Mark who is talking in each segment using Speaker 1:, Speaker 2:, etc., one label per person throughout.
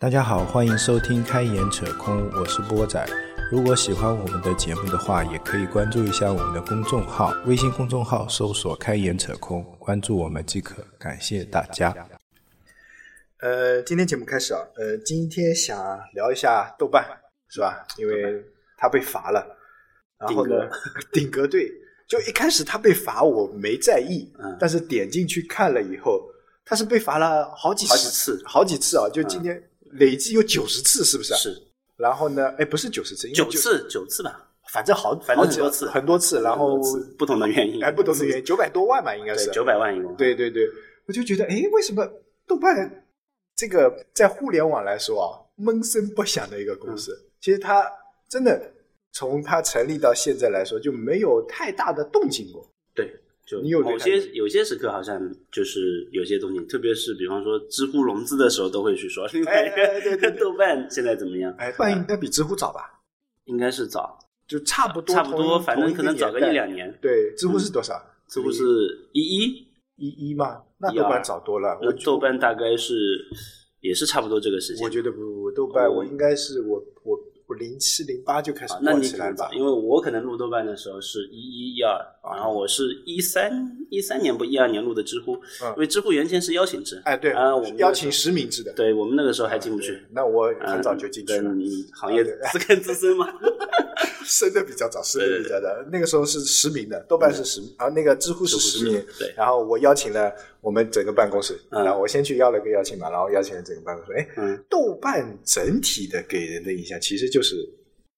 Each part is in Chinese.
Speaker 1: 大家好，欢迎收听《开眼扯空》，我是波仔。如果喜欢我们的节目的话，也可以关注一下我们的公众号，微信公众号搜索“开眼扯空”，关注我们即可。感谢大家。
Speaker 2: 呃，今天节目开始啊，呃，今天想聊一下豆瓣，是吧？因为他被罚了，然后呢，顶格 队，就一开始他被罚，我没在意，
Speaker 3: 嗯
Speaker 2: 但是点进去看了以后，他是被罚了好几
Speaker 3: 好几次
Speaker 2: 好几次啊，就今天累计有九十次，是不是？。
Speaker 3: 是。
Speaker 2: 然后呢，哎，不是九十次，
Speaker 3: 九次九次吧，
Speaker 2: 反正好，
Speaker 3: 反正
Speaker 2: 好几
Speaker 3: 很多次，
Speaker 2: 很多次，然后
Speaker 3: 不同的原因，
Speaker 2: 哎，不同的原因，九百多万吧，应该是。
Speaker 3: 对九百万一共，
Speaker 2: 对对对，我就觉得，哎，为什么豆瓣这个在互联网来说啊，闷声不响的一个公司，其实它真的从它成立到现在来说，就没有太大的动静过。
Speaker 3: 对，就
Speaker 2: 你有
Speaker 3: 些有些时刻好像就是有些东西，特别是比方说知乎融资的时候都会去说，另外一
Speaker 2: 哎对对对
Speaker 3: 个 豆瓣现在怎么样？
Speaker 2: 哎，豆瓣应该比知乎早吧？
Speaker 3: 应该是早，
Speaker 2: 就差不多，
Speaker 3: 差不多，反正可能早个一。两年。
Speaker 2: 对，知乎是多少？
Speaker 3: 知乎是一一，
Speaker 2: 一一吗？那豆瓣早多了。
Speaker 3: 那
Speaker 2: 我
Speaker 3: 豆瓣大概是也是差不多这个时间
Speaker 2: 我。觉得不不不，豆瓣
Speaker 3: 哦
Speaker 2: 我应该是我我我零七零八就开始
Speaker 3: 啊，那
Speaker 2: 逛起来吧
Speaker 3: 你可能早，。因为我可能录豆瓣的时候是一一一二，
Speaker 2: 啊
Speaker 3: 然后我是一三一三年不一二年录的知乎，
Speaker 2: 嗯
Speaker 3: 因为知乎原先是邀请制，
Speaker 2: 哎，对
Speaker 3: 啊，我们
Speaker 2: 邀请实名制的。
Speaker 3: 对我们那个时候还进不去
Speaker 2: 对，那我很早就进去了
Speaker 3: 嗯，你行业资更资深嘛，
Speaker 2: 升的比较早，升的比较早。那个时候是实名的，豆瓣是实，啊，那个知乎是实名。
Speaker 3: 对，
Speaker 2: 然后我邀请了我们整个办公室，
Speaker 3: 嗯
Speaker 2: 然后我先去要了个邀请码，然后邀请了整个办公室。哎，
Speaker 3: 嗯
Speaker 2: 豆瓣整体的给人的印象其实就是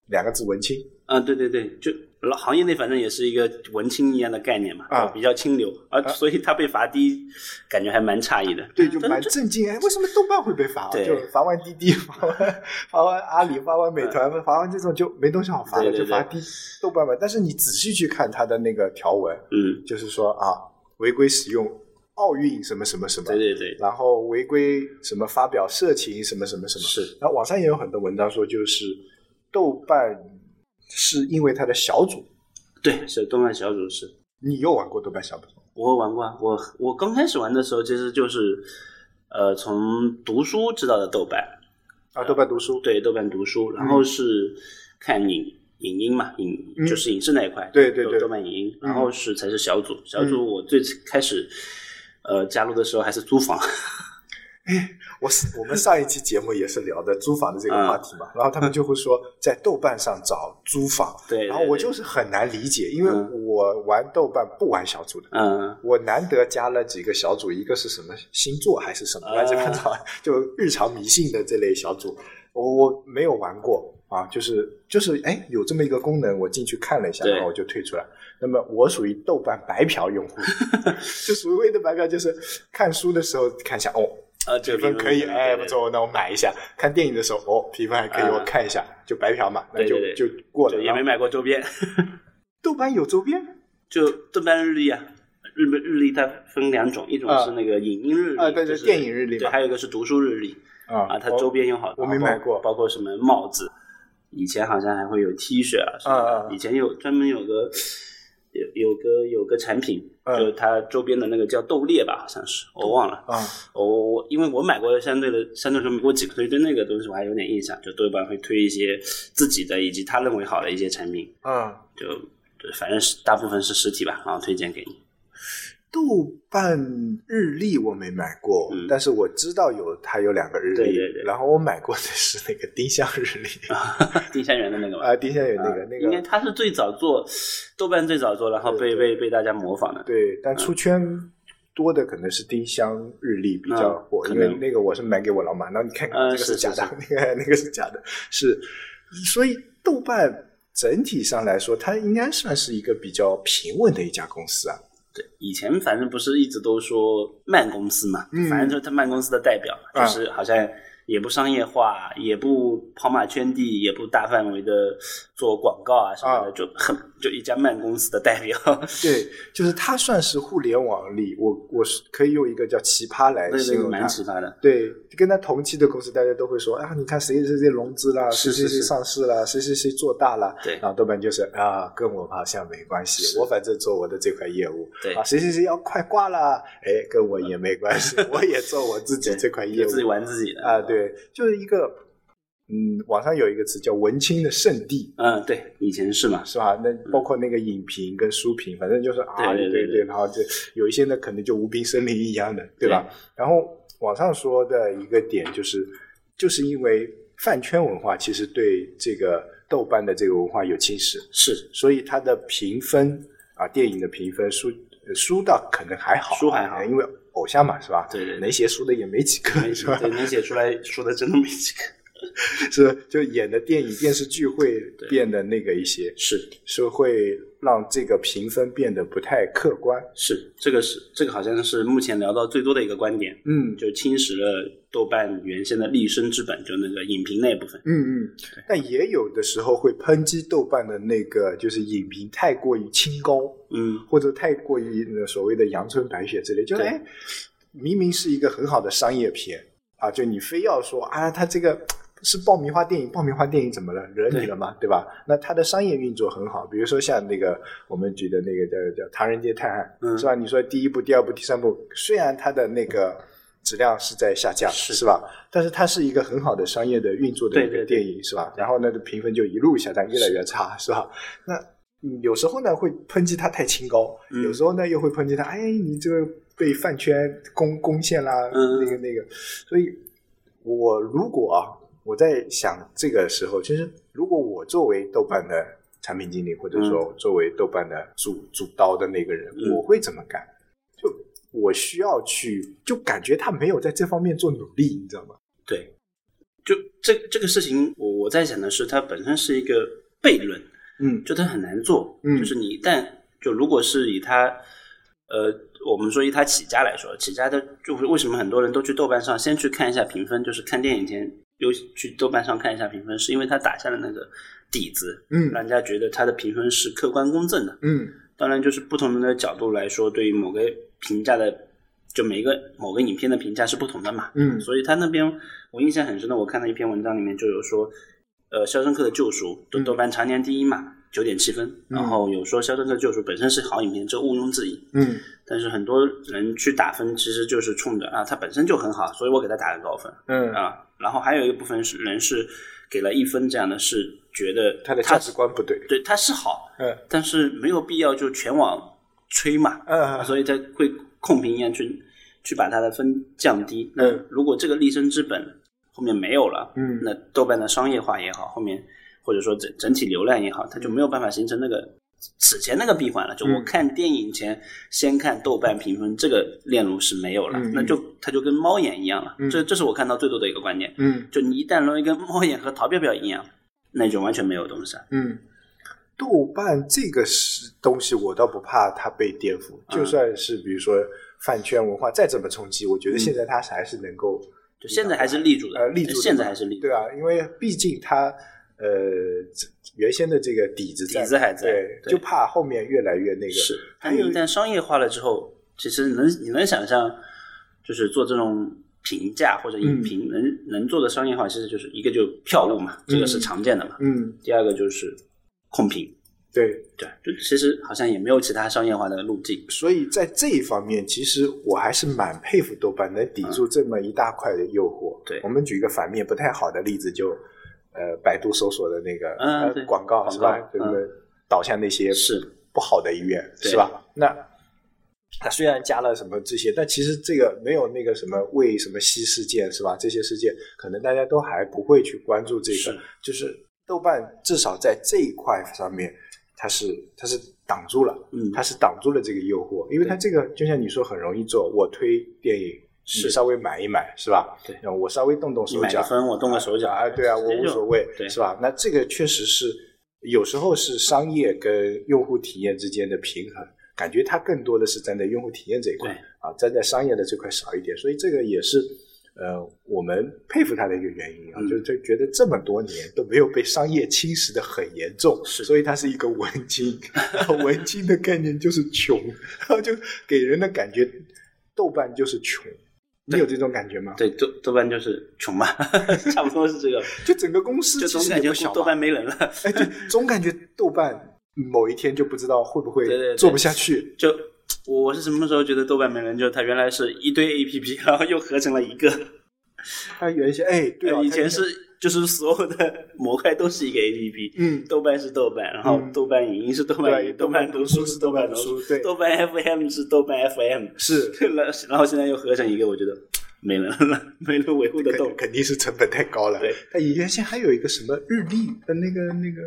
Speaker 2: 两个字文青。
Speaker 3: 啊，对对对，就老行业内反正也是一个文青一样的概念嘛，
Speaker 2: 啊
Speaker 3: 比较清流，而所以他被罚低，感觉还蛮诧异的，
Speaker 2: 对，就蛮震惊。哎，为什么豆瓣会被罚？
Speaker 3: 对
Speaker 2: 就罚完滴滴，罚完罚完阿里，罚完美团，罚完这种就没东西好罚了，就罚滴豆瓣吧。但是你仔细去看他的那个条文，
Speaker 3: 嗯，
Speaker 2: 就是说啊，违规使用奥运什么什么什么，
Speaker 3: 对对对，
Speaker 2: 然后违规什么发表色情什么什么什么，
Speaker 3: 是。
Speaker 2: 然后网上也有很多文章说，就是豆瓣是因为它的小组，
Speaker 3: 对，是动漫小组是。
Speaker 2: 你又玩过豆瓣小组？
Speaker 3: 我玩过啊，我我刚开始玩的时候，其实就是呃从读书知道的豆瓣，
Speaker 2: 啊，豆瓣读书，
Speaker 3: 对豆瓣读书，然后是看影影音嘛，影
Speaker 2: 嗯。
Speaker 3: 就是影视那一块，
Speaker 2: 对对对。
Speaker 3: 豆豆瓣影音，
Speaker 2: 嗯。
Speaker 3: 然后是才是小组，小组我最开始呃加入的时候还是租房，
Speaker 2: 我是我们上一期节目也是聊的租房的这个
Speaker 3: 嗯
Speaker 2: 话题嘛，然后他们就会说在豆瓣上找租房，
Speaker 3: 对，
Speaker 2: 然后我就是很难理解，因为
Speaker 3: 嗯
Speaker 2: 我玩豆瓣不玩小组的，
Speaker 3: 嗯
Speaker 2: 我难得加了几个小组，一个是什么星座还是什么
Speaker 3: 啊
Speaker 2: 乱七八糟，就日常迷信的这类小组，我我没有玩过啊，就是就是哎有这么一个功能，我进去看了一下，然后我就退出来。那么我属于豆瓣白嫖用户，就所谓的白嫖就是看书的时候看一下哦，
Speaker 3: 啊
Speaker 2: 评分可以，哎不，错，那我买一下。看电影的时候哦，评分还可以，
Speaker 3: 啊
Speaker 2: 我看一下，就白嫖嘛，那就就过了。
Speaker 3: 对，也没买过周边，
Speaker 2: 豆瓣有周边
Speaker 3: 就豆瓣日历啊。日本日历它分两种，一种
Speaker 2: 啊
Speaker 3: 是那个影音日历，
Speaker 2: 啊对对
Speaker 3: 就是
Speaker 2: 电影日历嘛
Speaker 3: 对，还有一个是读书日历。
Speaker 2: 啊
Speaker 3: 啊，它周边有好多，
Speaker 2: 我没买过
Speaker 3: 包括什么帽子，以前好像还会有 T 恤啊什么的，
Speaker 2: 啊啊啊
Speaker 3: 以前有专门有个有有个有个产品，
Speaker 2: 嗯
Speaker 3: 就它周边的那个叫豆裂吧，好像是我忘了。
Speaker 2: 啊
Speaker 3: 我我因为我买过相对的相对来说买过几个，所以对那个东西我还有点印象。就豆瓣会推一些自己的以及他认为好的一些产品，
Speaker 2: 嗯。
Speaker 3: 就对，反正是大部分是实体吧，然后推荐给你。
Speaker 2: 豆瓣日历我没买过，
Speaker 3: 嗯。
Speaker 2: 但是我知道有它有两个日历，
Speaker 3: 对对对。
Speaker 2: 然后我买过的是那个丁香日历，
Speaker 3: 丁香园的那个吗，
Speaker 2: 啊，丁香园那个、
Speaker 3: 啊
Speaker 2: 那个
Speaker 3: 应该它是最早做豆瓣最早做，然后被
Speaker 2: 对
Speaker 3: 被被大家模仿的。
Speaker 2: 对，但出圈多的可能是丁香日历比较火，因为那个我是买给我老妈，然后你看看、
Speaker 3: 呃
Speaker 2: 这个
Speaker 3: 是
Speaker 2: 假的，
Speaker 3: 是。
Speaker 2: 那 个那个是假的，是，所以豆瓣整体上来说，它应该算是一个比较平稳的一家公司啊。
Speaker 3: 对，以前反正不是一直都说慢公司嘛，
Speaker 2: 嗯。
Speaker 3: 反正就是他慢公司的代表，
Speaker 2: 啊。
Speaker 3: 就是好像也不商业化，也不跑马圈地，也不大范围的做广告啊什么的，
Speaker 2: 啊
Speaker 3: 就很就一家慢公司的代表。
Speaker 2: 对，就是它算是互联网里，我我是可以用一个叫奇葩来形容它
Speaker 3: 蛮。奇葩的。
Speaker 2: 对，跟他同期的公司，大家都会说啊，你看谁谁谁融资了，谁谁谁上市了，谁谁谁做大了。
Speaker 3: 对
Speaker 2: 然后豆瓣就是啊，跟我好像没关系，我反正做我的这块业务。
Speaker 3: 对
Speaker 2: 啊，谁谁谁要快挂了，哎，跟我也没关系，我也做我自己
Speaker 3: 对
Speaker 2: 这块业务。
Speaker 3: 就自己玩自己的
Speaker 2: 啊，。对，就是一个，嗯，网上有一个词叫文青的圣地。
Speaker 3: 嗯，对，以前是嘛。
Speaker 2: 是吧？那包括那个影评跟书评，反正就是啊，
Speaker 3: 对对对对
Speaker 2: 然后就有一些呢，可能就无病呻吟一样的，对吧？然后网上说的一个点就是，就是因为饭圈文化其实对这个豆瓣的这个文化有侵蚀，
Speaker 3: 是
Speaker 2: 所以它的评分啊，电影的评分书呃书倒可能还好，
Speaker 3: 书还好
Speaker 2: 因为偶像嘛，是吧？
Speaker 3: 对对对
Speaker 2: 能写书的也没几个，是吧？
Speaker 3: 对，能写出来说的真的没几个。
Speaker 2: 是就演的电影、电视剧会变得那个一些，
Speaker 3: 是
Speaker 2: 是会让这个评分变得不太客观。
Speaker 3: 是，这个是这个好像是目前聊到最多的一个观点，
Speaker 2: 嗯
Speaker 3: 就侵蚀了豆瓣原先的立身之本，就那个影评那一部分。
Speaker 2: 嗯嗯，但也有的时候会抨击豆瓣的那个就是影评太过于清高，
Speaker 3: 嗯，
Speaker 2: 或者太过于那所谓的阳春白雪之类，就哎，明明是一个很好的商业片啊，就你非要说啊，它这个。是爆米花电影，爆米花电影怎么了？惹你了吗？对吧？那它的商业运作很好，比如说像那个我们举的那个叫叫《唐人街探案》，
Speaker 3: 嗯
Speaker 2: 是吧？你说第一部、第二部、第三部，虽然它的那个质量是在下降，
Speaker 3: 是
Speaker 2: 是吧？但是它是一个很好的商业的运作的一个
Speaker 3: 对对对
Speaker 2: 电影，是吧？然后呢，评分就一路下降，越来越差，是吧？那嗯有时候呢会抨击它太清高，
Speaker 3: 嗯
Speaker 2: 有时候呢又会抨击它，哎，你这个被饭圈攻攻陷啦，
Speaker 3: 嗯
Speaker 2: 那个那个。所以，我如果啊，我在想这个时候，其实如果我作为豆瓣的产品经理，或者说作为豆瓣的主主刀的那个人，
Speaker 3: 嗯
Speaker 2: 我会怎么干？就我需要去，就感觉他没有在这方面做努力，你知道吗？
Speaker 3: 对，就这这个事情，我我在想的是，它本身是一个悖论，
Speaker 2: 嗯
Speaker 3: 就它很难做。
Speaker 2: 嗯
Speaker 3: 就是你一旦就如果是以它，呃，我们说以它起家来说，起家的就是为什么很多人都去豆瓣上先去看一下评分，就是看电影前又去豆瓣上看一下评分，是因为他打下了那个底子，
Speaker 2: 嗯
Speaker 3: 让人家觉得他的评分是客观公正的。
Speaker 2: 嗯
Speaker 3: 当然，就是不同的角度来说，对于某个评价的，就每一个某个影片的评价是不同的嘛。
Speaker 2: 嗯
Speaker 3: 所以他那边我印象很深的，我看到一篇文章里面就有说，呃，《肖申克的救赎》豆
Speaker 2: 嗯
Speaker 3: 豆瓣常年第一嘛，九点七分。
Speaker 2: 嗯
Speaker 3: 然后有说《肖申克的救赎》本身是好影片，这毋庸置疑。
Speaker 2: 嗯
Speaker 3: 但是很多人去打分，其实就是冲着啊，它本身就很好，所以我给它打个高分
Speaker 2: 嗯，
Speaker 3: 啊。然后还有一部分是人是给了一分这样的，是觉得
Speaker 2: 他的价值观不对。
Speaker 3: 对它是好，
Speaker 2: 嗯
Speaker 3: 但是没有必要就全网吹嘛，
Speaker 2: 嗯
Speaker 3: 所以他会控评一样去去把他的分降低。那
Speaker 2: 嗯
Speaker 3: 如果这个立身之本后面没有了，
Speaker 2: 嗯
Speaker 3: 那豆瓣的商业化也好，后面或者说整整体流量也好，它就没有办法形成那个此前那个闭环了。就我
Speaker 2: 嗯
Speaker 3: 看电影前先看豆瓣评分，这个链路是没有了，
Speaker 2: 嗯
Speaker 3: 那就它就跟猫眼一样了。
Speaker 2: 嗯
Speaker 3: 这这是我看到最多的一个观点。
Speaker 2: 嗯
Speaker 3: 就你一旦沦为跟猫眼和淘票票一样，那就完全没有东西了。
Speaker 2: 嗯，豆瓣这个是东西，我倒不怕它被颠覆。
Speaker 3: 嗯
Speaker 2: 就算是比如说饭圈文化再怎么冲击，我觉得现在它还是能够
Speaker 3: 就现在还是立住的，
Speaker 2: 呃立住。
Speaker 3: 现在还是立住。
Speaker 2: 对啊，因为毕竟它呃原先的这个底子在，
Speaker 3: 底子还在
Speaker 2: 对，
Speaker 3: 对
Speaker 2: 就怕后面越来越那个。
Speaker 3: 是，
Speaker 2: 还有
Speaker 3: 但一旦商业化了之后，其实能你能想象，就是做这种评价或者影
Speaker 2: 嗯
Speaker 3: 评，能能做的商业化，其实就是一个就票务嘛，这个是常见的嘛。
Speaker 2: 嗯，
Speaker 3: 第二个就是控评，
Speaker 2: 对，
Speaker 3: 对，就其实好像也没有其他商业化的路径。
Speaker 2: 所以在这一方面，其实我还是蛮佩服豆瓣能抵住这么一大块的诱惑。
Speaker 3: 对
Speaker 2: 我们举一个反面不太好的例子，就呃百度搜索的那个、
Speaker 3: 嗯
Speaker 2: 呃广告是吧？对不对？导向那些
Speaker 3: 是
Speaker 2: 不好的医院
Speaker 3: 对
Speaker 2: 是吧？那它虽然加了什么这些，但其实这个没有那个什么为什么西事件是吧？这些事件可能大家都还不会去关注这个
Speaker 3: 是，
Speaker 2: 就是豆瓣至少在这一块上面，它是它是挡住了。
Speaker 3: 嗯，
Speaker 2: 它是挡住了这个诱惑，因为它这个就像你说很容易做，我推电影，
Speaker 3: 是
Speaker 2: 你稍微买一买是吧？
Speaker 3: 对
Speaker 2: 我稍微动动手脚，
Speaker 3: 分，我动个手脚，
Speaker 2: 啊，对啊，我无所谓，
Speaker 3: 对
Speaker 2: 是吧？那这个确实是有时候是商业跟用户体验之间的平衡，感觉它更多的是站在用户体验这一块啊，站在商业的这块少一点，所以这个也是呃我们佩服他的一个原因啊，
Speaker 3: 嗯
Speaker 2: 就是就觉得这么多年都没有被商业侵蚀的很严重，
Speaker 3: 是
Speaker 2: 所以它是一个文青，文青的概念就是穷，然 后就给人的感觉豆瓣就是穷。你有这种感觉吗？
Speaker 3: 对，豆豆瓣就是穷嘛，差不多是这个，
Speaker 2: 就整个公司
Speaker 3: 就
Speaker 2: 其实
Speaker 3: 总感觉豆瓣没人了。
Speaker 2: 哎，对，总感觉豆瓣某一天就不知道会不会做不下去。
Speaker 3: 就我我是什么时候觉得豆瓣没人？就它原来是一堆 A P P，然后又合成了一个。
Speaker 2: 它原先哎，对啊，
Speaker 3: 以前是就是所有的模块都是一个 A P P，
Speaker 2: 嗯
Speaker 3: 豆瓣是豆瓣，然后
Speaker 2: 嗯
Speaker 3: 豆瓣影音是豆瓣影豆瓣读书是豆瓣读书，
Speaker 2: 对
Speaker 3: 豆瓣 F M 是豆瓣 F M，
Speaker 2: 是
Speaker 3: 然后然后现在又合成一个，我觉得没人了，没人维护的动
Speaker 2: 肯。定是成本太高了。
Speaker 3: 对，
Speaker 2: 它原先还有一个什么日历的那个那个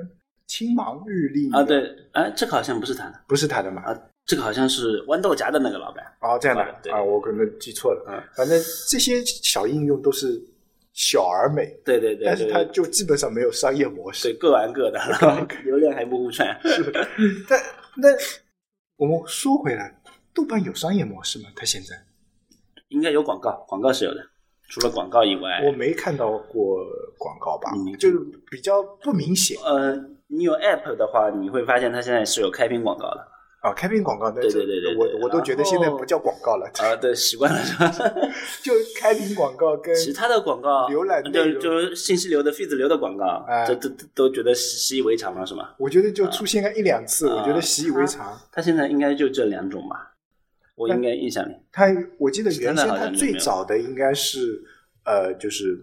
Speaker 2: 青芒日历
Speaker 3: 啊，，对，啊，这个好像不是他的
Speaker 2: 不是他的嘛？
Speaker 3: 啊，这个好像是豌豆荚的那个老板。
Speaker 2: 哦，这样的
Speaker 3: 啊，
Speaker 2: 我可能记错了。
Speaker 3: 嗯
Speaker 2: 反正这些小应用都是小而美，
Speaker 3: 对对对，
Speaker 2: 但是它就基本上没有商业模式。
Speaker 3: 对 各玩各的，流量还不互串。
Speaker 2: 但那我们说回来，豆瓣有商业模式吗？它现在
Speaker 3: 应该有广告，广告是有的。除了广告以外，
Speaker 2: 我没看到过广告吧就是比较不明显
Speaker 3: 呃，你有 App 的话，你会发现它现在是有开屏广告的。
Speaker 2: 啊。开屏广告，那
Speaker 3: 对对对对对
Speaker 2: 我我都觉得现在不叫广告了，
Speaker 3: 啊，对，习惯了是吧？
Speaker 2: 就开屏广告跟
Speaker 3: 其他的广告，
Speaker 2: 浏览内
Speaker 3: 就
Speaker 2: 容
Speaker 3: 就信息流的、feed 流的广告，
Speaker 2: 哎
Speaker 3: 都都都觉得习习以为常了，是吗？
Speaker 2: 我觉得就出现个一两次，
Speaker 3: 啊
Speaker 2: 我觉得习以为常。
Speaker 3: 他现在应该就这两种吧，我应该印象里。
Speaker 2: 他我记得原先它最早的应该是呃，就是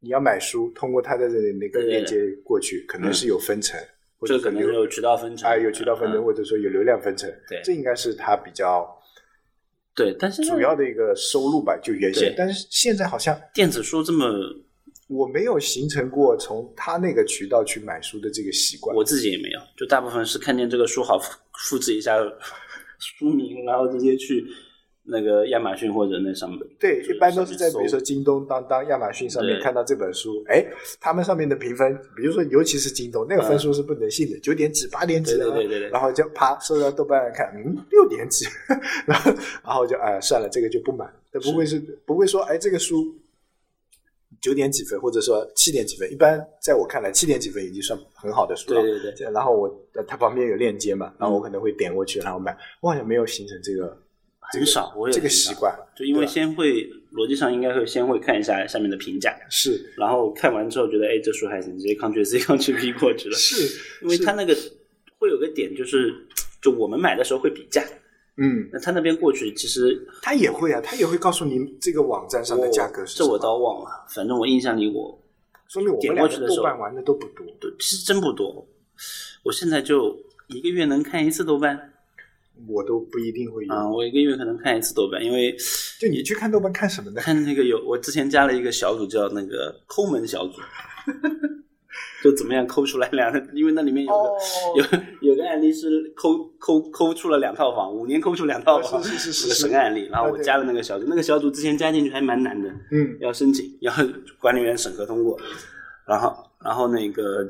Speaker 2: 你要买书，通过他的那个链接过去，可能是有分成，或者
Speaker 3: 这可能
Speaker 2: 有
Speaker 3: 有渠道分成
Speaker 2: 啊有渠道分成，
Speaker 3: 嗯
Speaker 2: 或者说有流量分成。
Speaker 3: 对
Speaker 2: 这应该是它比较
Speaker 3: 对，但是
Speaker 2: 主要的一个收入吧，就原先。但是现在好像
Speaker 3: 电子书这么，
Speaker 2: 我没有形成过从他那个渠道去买书的这个习惯。
Speaker 3: 我自己也没有，就大部分是看见这个书好复复制一下书名，然后直接去那个亚马逊或者那上面。
Speaker 2: 对，一般都是在比如说京东、当当、亚马逊上面看到这本书，哎，他们上面的评分，比如说尤其是京东那个分数是不能信的，九点几、八点几啊，
Speaker 3: 对对对对对。
Speaker 2: 然后就啪收到豆瓣来看，嗯，六点几，然后然后就哎算了，这个就不买，但不会是不会说哎这个书九点几分，或者说七点几分，一般在我看来七点几分已经算很好的书了。
Speaker 3: 对对对。
Speaker 2: 然后我呃它旁边有链接嘛，然后我可能会点过去，然后买，我好像没有形成这个
Speaker 3: 很少，我也
Speaker 2: 这个习惯，
Speaker 3: 就因为先会逻辑上应该会先会看一下下面的评价，
Speaker 2: 是
Speaker 3: 然后看完之后觉得哎这书还行，直接 Ctrl C Ctrl V 过去了。
Speaker 2: 是，
Speaker 3: 因为
Speaker 2: 是
Speaker 3: 它那个会有个点就是，就我们买的时候会比价，
Speaker 2: 嗯，
Speaker 3: 那他那边过去其实
Speaker 2: 他也会啊，他也会告诉你这个网站上的价格是
Speaker 3: 这我倒忘了，反正我印象里我
Speaker 2: 说明我们
Speaker 3: 点
Speaker 2: 两个
Speaker 3: 过去的时候
Speaker 2: 豆瓣玩的都不多。
Speaker 3: 对其实真不多，我现在就一个月能看一次豆瓣
Speaker 2: 我都不一定会有。
Speaker 3: 啊、我一个月可能看一次豆瓣，因为
Speaker 2: 就你去看豆瓣看什么呢？
Speaker 3: 看那个有我之前加了一个小组叫那个抠门小组，就怎么样抠出来两，因为那里面有个、
Speaker 2: 哦
Speaker 3: 有有个案例是抠抠抠出了两套房，五年抠出两套房，
Speaker 2: 哦是是是
Speaker 3: 神案例。然后我加了那个小组，那个小组之前加进去还蛮难的，
Speaker 2: 嗯，
Speaker 3: 要申请，要管理员审核通过，然后然后那个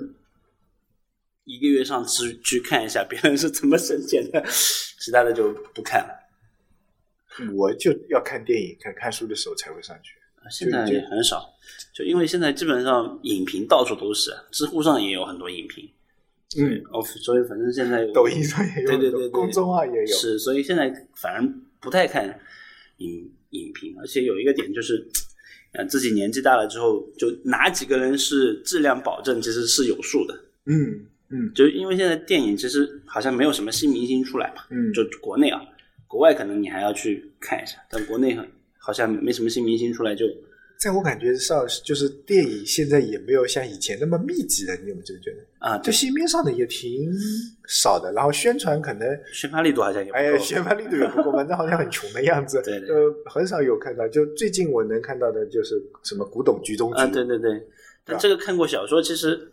Speaker 3: 一个月上去去看一下别人是怎么省钱的，其他的就不看了。
Speaker 2: 我就要看电影、看看书的时候才会上去。
Speaker 3: 现在也很少，就因为现在基本上影评到处都是，知乎上也有很多影评，
Speaker 2: 嗯，
Speaker 3: 哦，所以反正现在
Speaker 2: 抖音上也有，
Speaker 3: 对对对对
Speaker 2: 公众号也有。
Speaker 3: 是，所以现在反而不太看影影评，而且有一个点就是，呃，自己年纪大了之后，就哪几个人是质量保证，其实是有数的。
Speaker 2: 嗯嗯
Speaker 3: 就因为现在电影其实好像没有什么新明星出来嘛，
Speaker 2: 嗯，
Speaker 3: 就国内啊，国外可能你还要去看一下，但国内好像没什么新明星出来就，
Speaker 2: 在我感觉上，就是电影现在也没有像以前那么密集了。你有没有这个觉得？
Speaker 3: 啊，
Speaker 2: 就
Speaker 3: 就
Speaker 2: 市面上的也挺少的，然后宣传可能
Speaker 3: 宣发力度好像也不
Speaker 2: 哎呀，
Speaker 3: 够。
Speaker 2: 宣发力度也不够，反正好像很穷的样子。
Speaker 3: 对对
Speaker 2: 呃，很少有看到。就最近我能看到的就是什么古董局中局。
Speaker 3: 啊，对对对，但这个看过小说，其实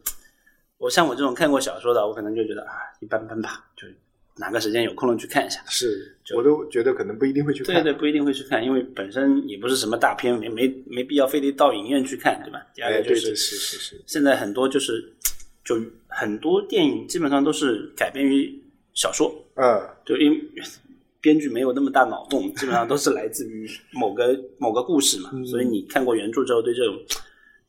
Speaker 3: 我像我这种看过小说的，我可能就觉得啊，一般般吧，就哪个时间有空了去看一下。
Speaker 2: 是，我都觉得可能不一定会去看。
Speaker 3: 对对，不一定会去看，因为本身也不是什么大片，没没没必要非得到影院去看，对吧？第二
Speaker 2: 哎，
Speaker 3: 个就是
Speaker 2: 对对是是是，
Speaker 3: 现在很多就是就很多电影基本上都是改编于小说，
Speaker 2: 嗯，
Speaker 3: 就因为编剧没有那么大脑洞，基本上都是来自于某个某个故事嘛，
Speaker 2: 嗯
Speaker 3: 所以你看过原著之后，对这种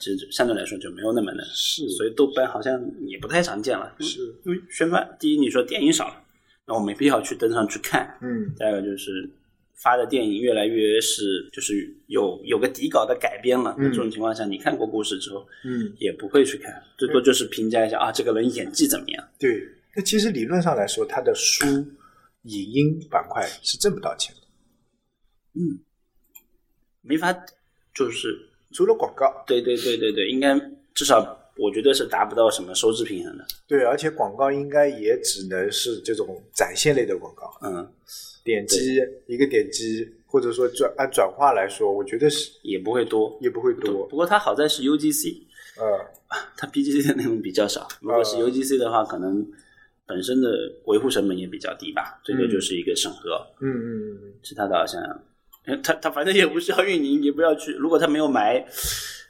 Speaker 3: 其实相对来说就没有那么的，
Speaker 2: 是
Speaker 3: 所以豆瓣好像也不太常见了。
Speaker 2: 是，
Speaker 3: 因为宣发，第一你说电影少了，那我没必要去登上去看，
Speaker 2: 嗯
Speaker 3: 第二个就是发的电影越来越是就是有有个底稿的改编了，那
Speaker 2: 嗯
Speaker 3: 这种情况下，你看过故事之后
Speaker 2: 嗯，
Speaker 3: 也不会去看，最多就是评价一下啊这个人演技怎么样。
Speaker 2: 对。那其实理论上来说，他的书、影音板块是挣不到钱的，嗯
Speaker 3: 没法，就是
Speaker 2: 除了广告。
Speaker 3: 对对对对对，应该至少我觉得是达不到什么收支平衡的。
Speaker 2: 对，而且广告应该也只能是这种展现类的广告，
Speaker 3: 嗯，
Speaker 2: 点击一个点击，或者说转按转化来说，我觉得是
Speaker 3: 也不会多。
Speaker 2: 也不会多。
Speaker 3: 不过它好在是 UGC，
Speaker 2: 呃，
Speaker 3: 它 PGC 的内容比较少。如果是
Speaker 2: 呃
Speaker 3: UGC 的话，可能本身的维护成本也比较低吧，这个就是一个审核。
Speaker 2: 嗯嗯嗯
Speaker 3: 其他的好像，呃他他反正也不需要运营，也不要去。如果他没有埋，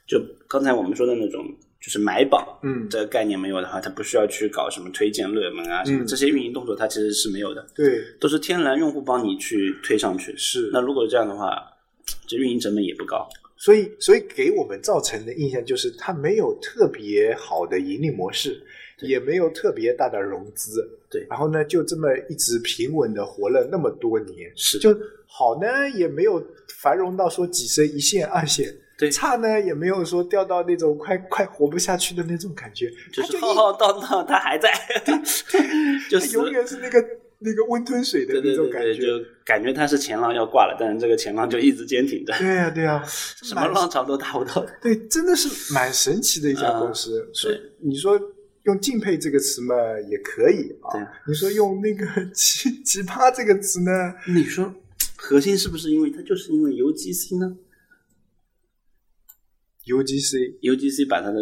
Speaker 3: 就刚才我们说的那种，就是买榜
Speaker 2: 嗯，
Speaker 3: 这个概念没有的话，他不需要去搞什么推荐热门啊什么、
Speaker 2: 嗯
Speaker 3: 这些运营动作，他其实是没有的，
Speaker 2: 对，
Speaker 3: 都是天然用户帮你去推上去。
Speaker 2: 是。
Speaker 3: 那如果这样的话，这运营成本也不高。
Speaker 2: 所以，所以给我们造成的印象就是，它没有特别好的盈利模式，也没有特别大的融资。
Speaker 3: 对。
Speaker 2: 然后呢，就这么一直平稳的活了那么多年，
Speaker 3: 是
Speaker 2: 就好呢，也没有繁荣到说跻身一线、二线。
Speaker 3: 对。
Speaker 2: 差呢也没有说掉到那种快快活不下去的那种感觉，
Speaker 3: 就是浩浩荡荡，他还在，就
Speaker 2: 它
Speaker 3: 是
Speaker 2: 永远是那个那个温吞水的那
Speaker 3: 对对对对，
Speaker 2: 种感觉。
Speaker 3: 就感觉他是前浪要挂了，但是这个前浪就一直坚挺着，
Speaker 2: 对呀、对呀、
Speaker 3: 什么浪潮都打不到。
Speaker 2: 对，真的是蛮神奇的一家公司。所以你说用敬佩这个词嘛，也可以
Speaker 3: 对
Speaker 2: 啊。你说用那个 奇奇葩这个词呢，
Speaker 3: 你说核心是不是因为它就是因为 UGC 呢 UGC？UGC 把它的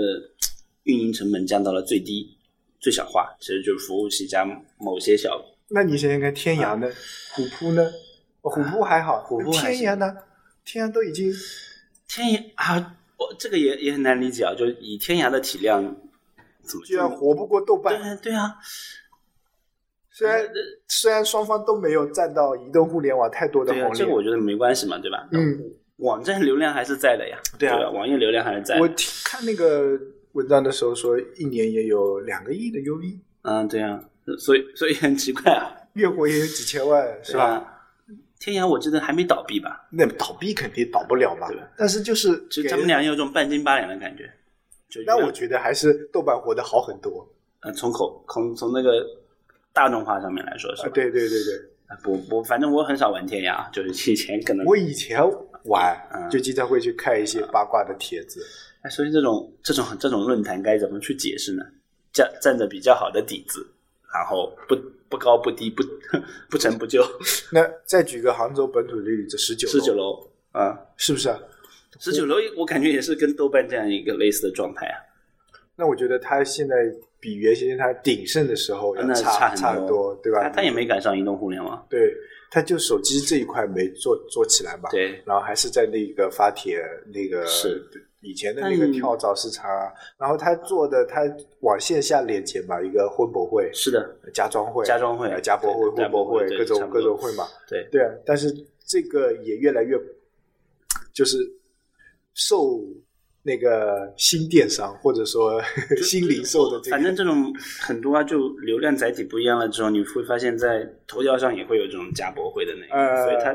Speaker 3: 运营成本降到了最低、最小化，其实就是服务器加某些小
Speaker 2: 那你想想看，天涯呢？虎扑呢？哦虎扑还好，
Speaker 3: 啊虎扑
Speaker 2: 天涯呢？天涯都已经
Speaker 3: 天涯啊，我这个也也很难理解啊，就以天涯的体量，
Speaker 2: 居然活不过豆瓣。
Speaker 3: 对对啊，
Speaker 2: 虽然虽然双方都没有占到移动互联网太多的红，利，
Speaker 3: 这个我觉得没关系嘛，对吧？
Speaker 2: 嗯，
Speaker 3: 网站流量还是在的呀，
Speaker 2: 对啊
Speaker 3: 吧？网页流量还是在的。
Speaker 2: 我听看那个文章的时候说，一年也有两个亿的 UV，
Speaker 3: 嗯，对啊，所以所以很奇怪啊，
Speaker 2: 月活也有几千万，是吧？
Speaker 3: 天涯我记得还没倒闭吧？
Speaker 2: 那倒闭肯定倒不了嘛
Speaker 3: 对吧，
Speaker 2: 但是就是给
Speaker 3: 其实他们俩有种半斤八两的感觉。就
Speaker 2: 那我觉得还是豆瓣活得好很多
Speaker 3: 呃，从口从从那个大众化上面来说是
Speaker 2: 啊！
Speaker 3: 吧？
Speaker 2: 对对对对，
Speaker 3: 啊不不，反正我很少玩天涯，就是以前可能
Speaker 2: 我以前玩
Speaker 3: 嗯
Speaker 2: 就经常会去看一些八卦的帖子，
Speaker 3: 哎，所以这种这种这种论坛该怎么去解释呢？站站着比较好的底子，然后不不高不低，不 不成不就，
Speaker 2: 那再举个杭州本土的例子，十九
Speaker 3: 十九楼啊，
Speaker 2: 是不是啊？
Speaker 3: 十九楼我感觉也是跟豆瓣这样一个类似的状态啊。
Speaker 2: 那我觉得它现在比原先它鼎盛的时候要
Speaker 3: 那
Speaker 2: 差
Speaker 3: 差很
Speaker 2: 差很多，对吧？
Speaker 3: 他他也没赶上移动互联网，
Speaker 2: 对，它就手机这一块没做做起来嘛，
Speaker 3: 对，
Speaker 2: 然后还是在那个发帖那个
Speaker 3: 是
Speaker 2: 以前的那个跳蚤市场啊，然后他做的他往线下连接嘛，一个婚博会、
Speaker 3: 是的，
Speaker 2: 家装会、
Speaker 3: 家装会
Speaker 2: 呃家博会、
Speaker 3: 对
Speaker 2: 婚博会，各种各种会嘛，
Speaker 3: 对
Speaker 2: 对啊，但是这个也越来越就是受那个新电商或者说新零售的这个，
Speaker 3: 反正这种很多啊，就流量载体不一样了之后，你会发现在头条上也会有这种加博会的那个，
Speaker 2: 呃
Speaker 3: 所以他，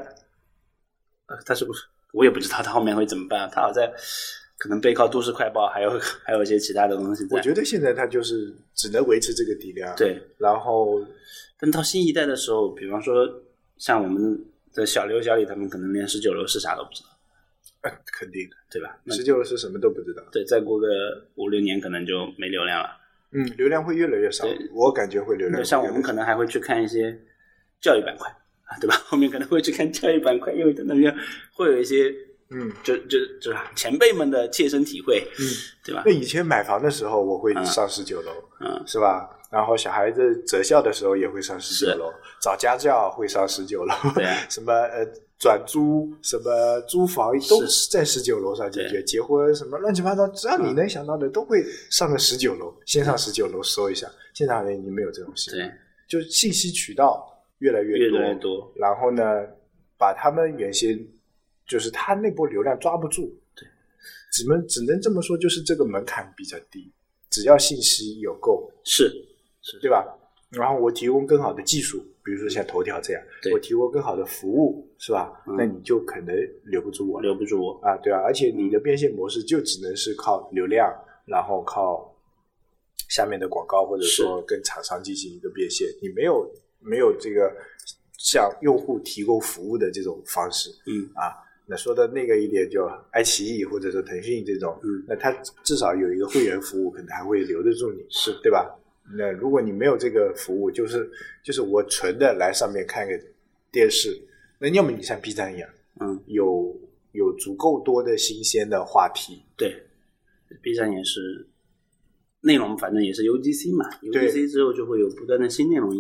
Speaker 3: 呃，他是不是我也不知道他后面会怎么办，他好在可能背靠都市快报，还有 还有一些其他的东西在。
Speaker 2: 我觉得现在它就是只能维持这个底量，，
Speaker 3: 对，
Speaker 2: 然后
Speaker 3: 等到新一代的时候，比方说像我们的小刘、小李他们，可能连十九楼是啥都不知道，
Speaker 2: 呃 肯定的，
Speaker 3: 对吧？
Speaker 2: 十九是什么都不知道，
Speaker 3: 对，再过个五六年，可能就没流量了。
Speaker 2: 嗯，流量会越来越少，我感觉会流量
Speaker 3: 像我们可能还会去看一些教育板块啊，对吧？后面可能会去看教育板块，因为它那边会有一些
Speaker 2: 嗯
Speaker 3: 就就就是前辈们的切身体会，
Speaker 2: 嗯。
Speaker 3: 对吧
Speaker 2: 那？以前买房的时候，我会上十九楼，
Speaker 3: 嗯，
Speaker 2: 是吧？然后小孩子择校的时候也会上十九楼，找家教会上十九楼，
Speaker 3: 对啊
Speaker 2: 什么呃转租、什么租房都是在十九楼上解决。结婚什么乱七八糟，只要你能想到的，都会上个十九楼，先上十九楼搜一下。现在好像已经没有这种事，
Speaker 3: 对，
Speaker 2: 就信息渠道越来越多越，
Speaker 3: 来越多，
Speaker 2: 然后呢，把他们原先就是他那波流量抓不住，
Speaker 3: 对，
Speaker 2: 只能只能这么说，就是这个门槛比较低，只要信息有够，
Speaker 3: 是是，
Speaker 2: 对吧？然后我提供更好的技术，比如说像头条这样，
Speaker 3: 对
Speaker 2: 我提供更好的服务，是吧？
Speaker 3: 嗯
Speaker 2: 那你就可能留不住我
Speaker 3: 留不住我。
Speaker 2: 啊，对啊，而且你的变现模式就只能是靠流量，然后靠下面的广告，或者说跟厂商进行一个变现，你没有没有这个向用户提供服务的这种方式
Speaker 3: 嗯
Speaker 2: 啊。那说的那个一点，就爱奇艺或者说腾讯这种，
Speaker 3: 嗯，
Speaker 2: 那它至少有一个会员服务，可能还会留得住你，
Speaker 3: 是。
Speaker 2: 对吧？那如果你没有这个服务，就是就是我纯的来上面看个电视，那要么你像 B 站一样，
Speaker 3: 嗯，
Speaker 2: 有有足够多的新鲜的话题，
Speaker 3: 对，B 站也是内容，反正也是 UGC 嘛，UGC 之后就会有不断的新内容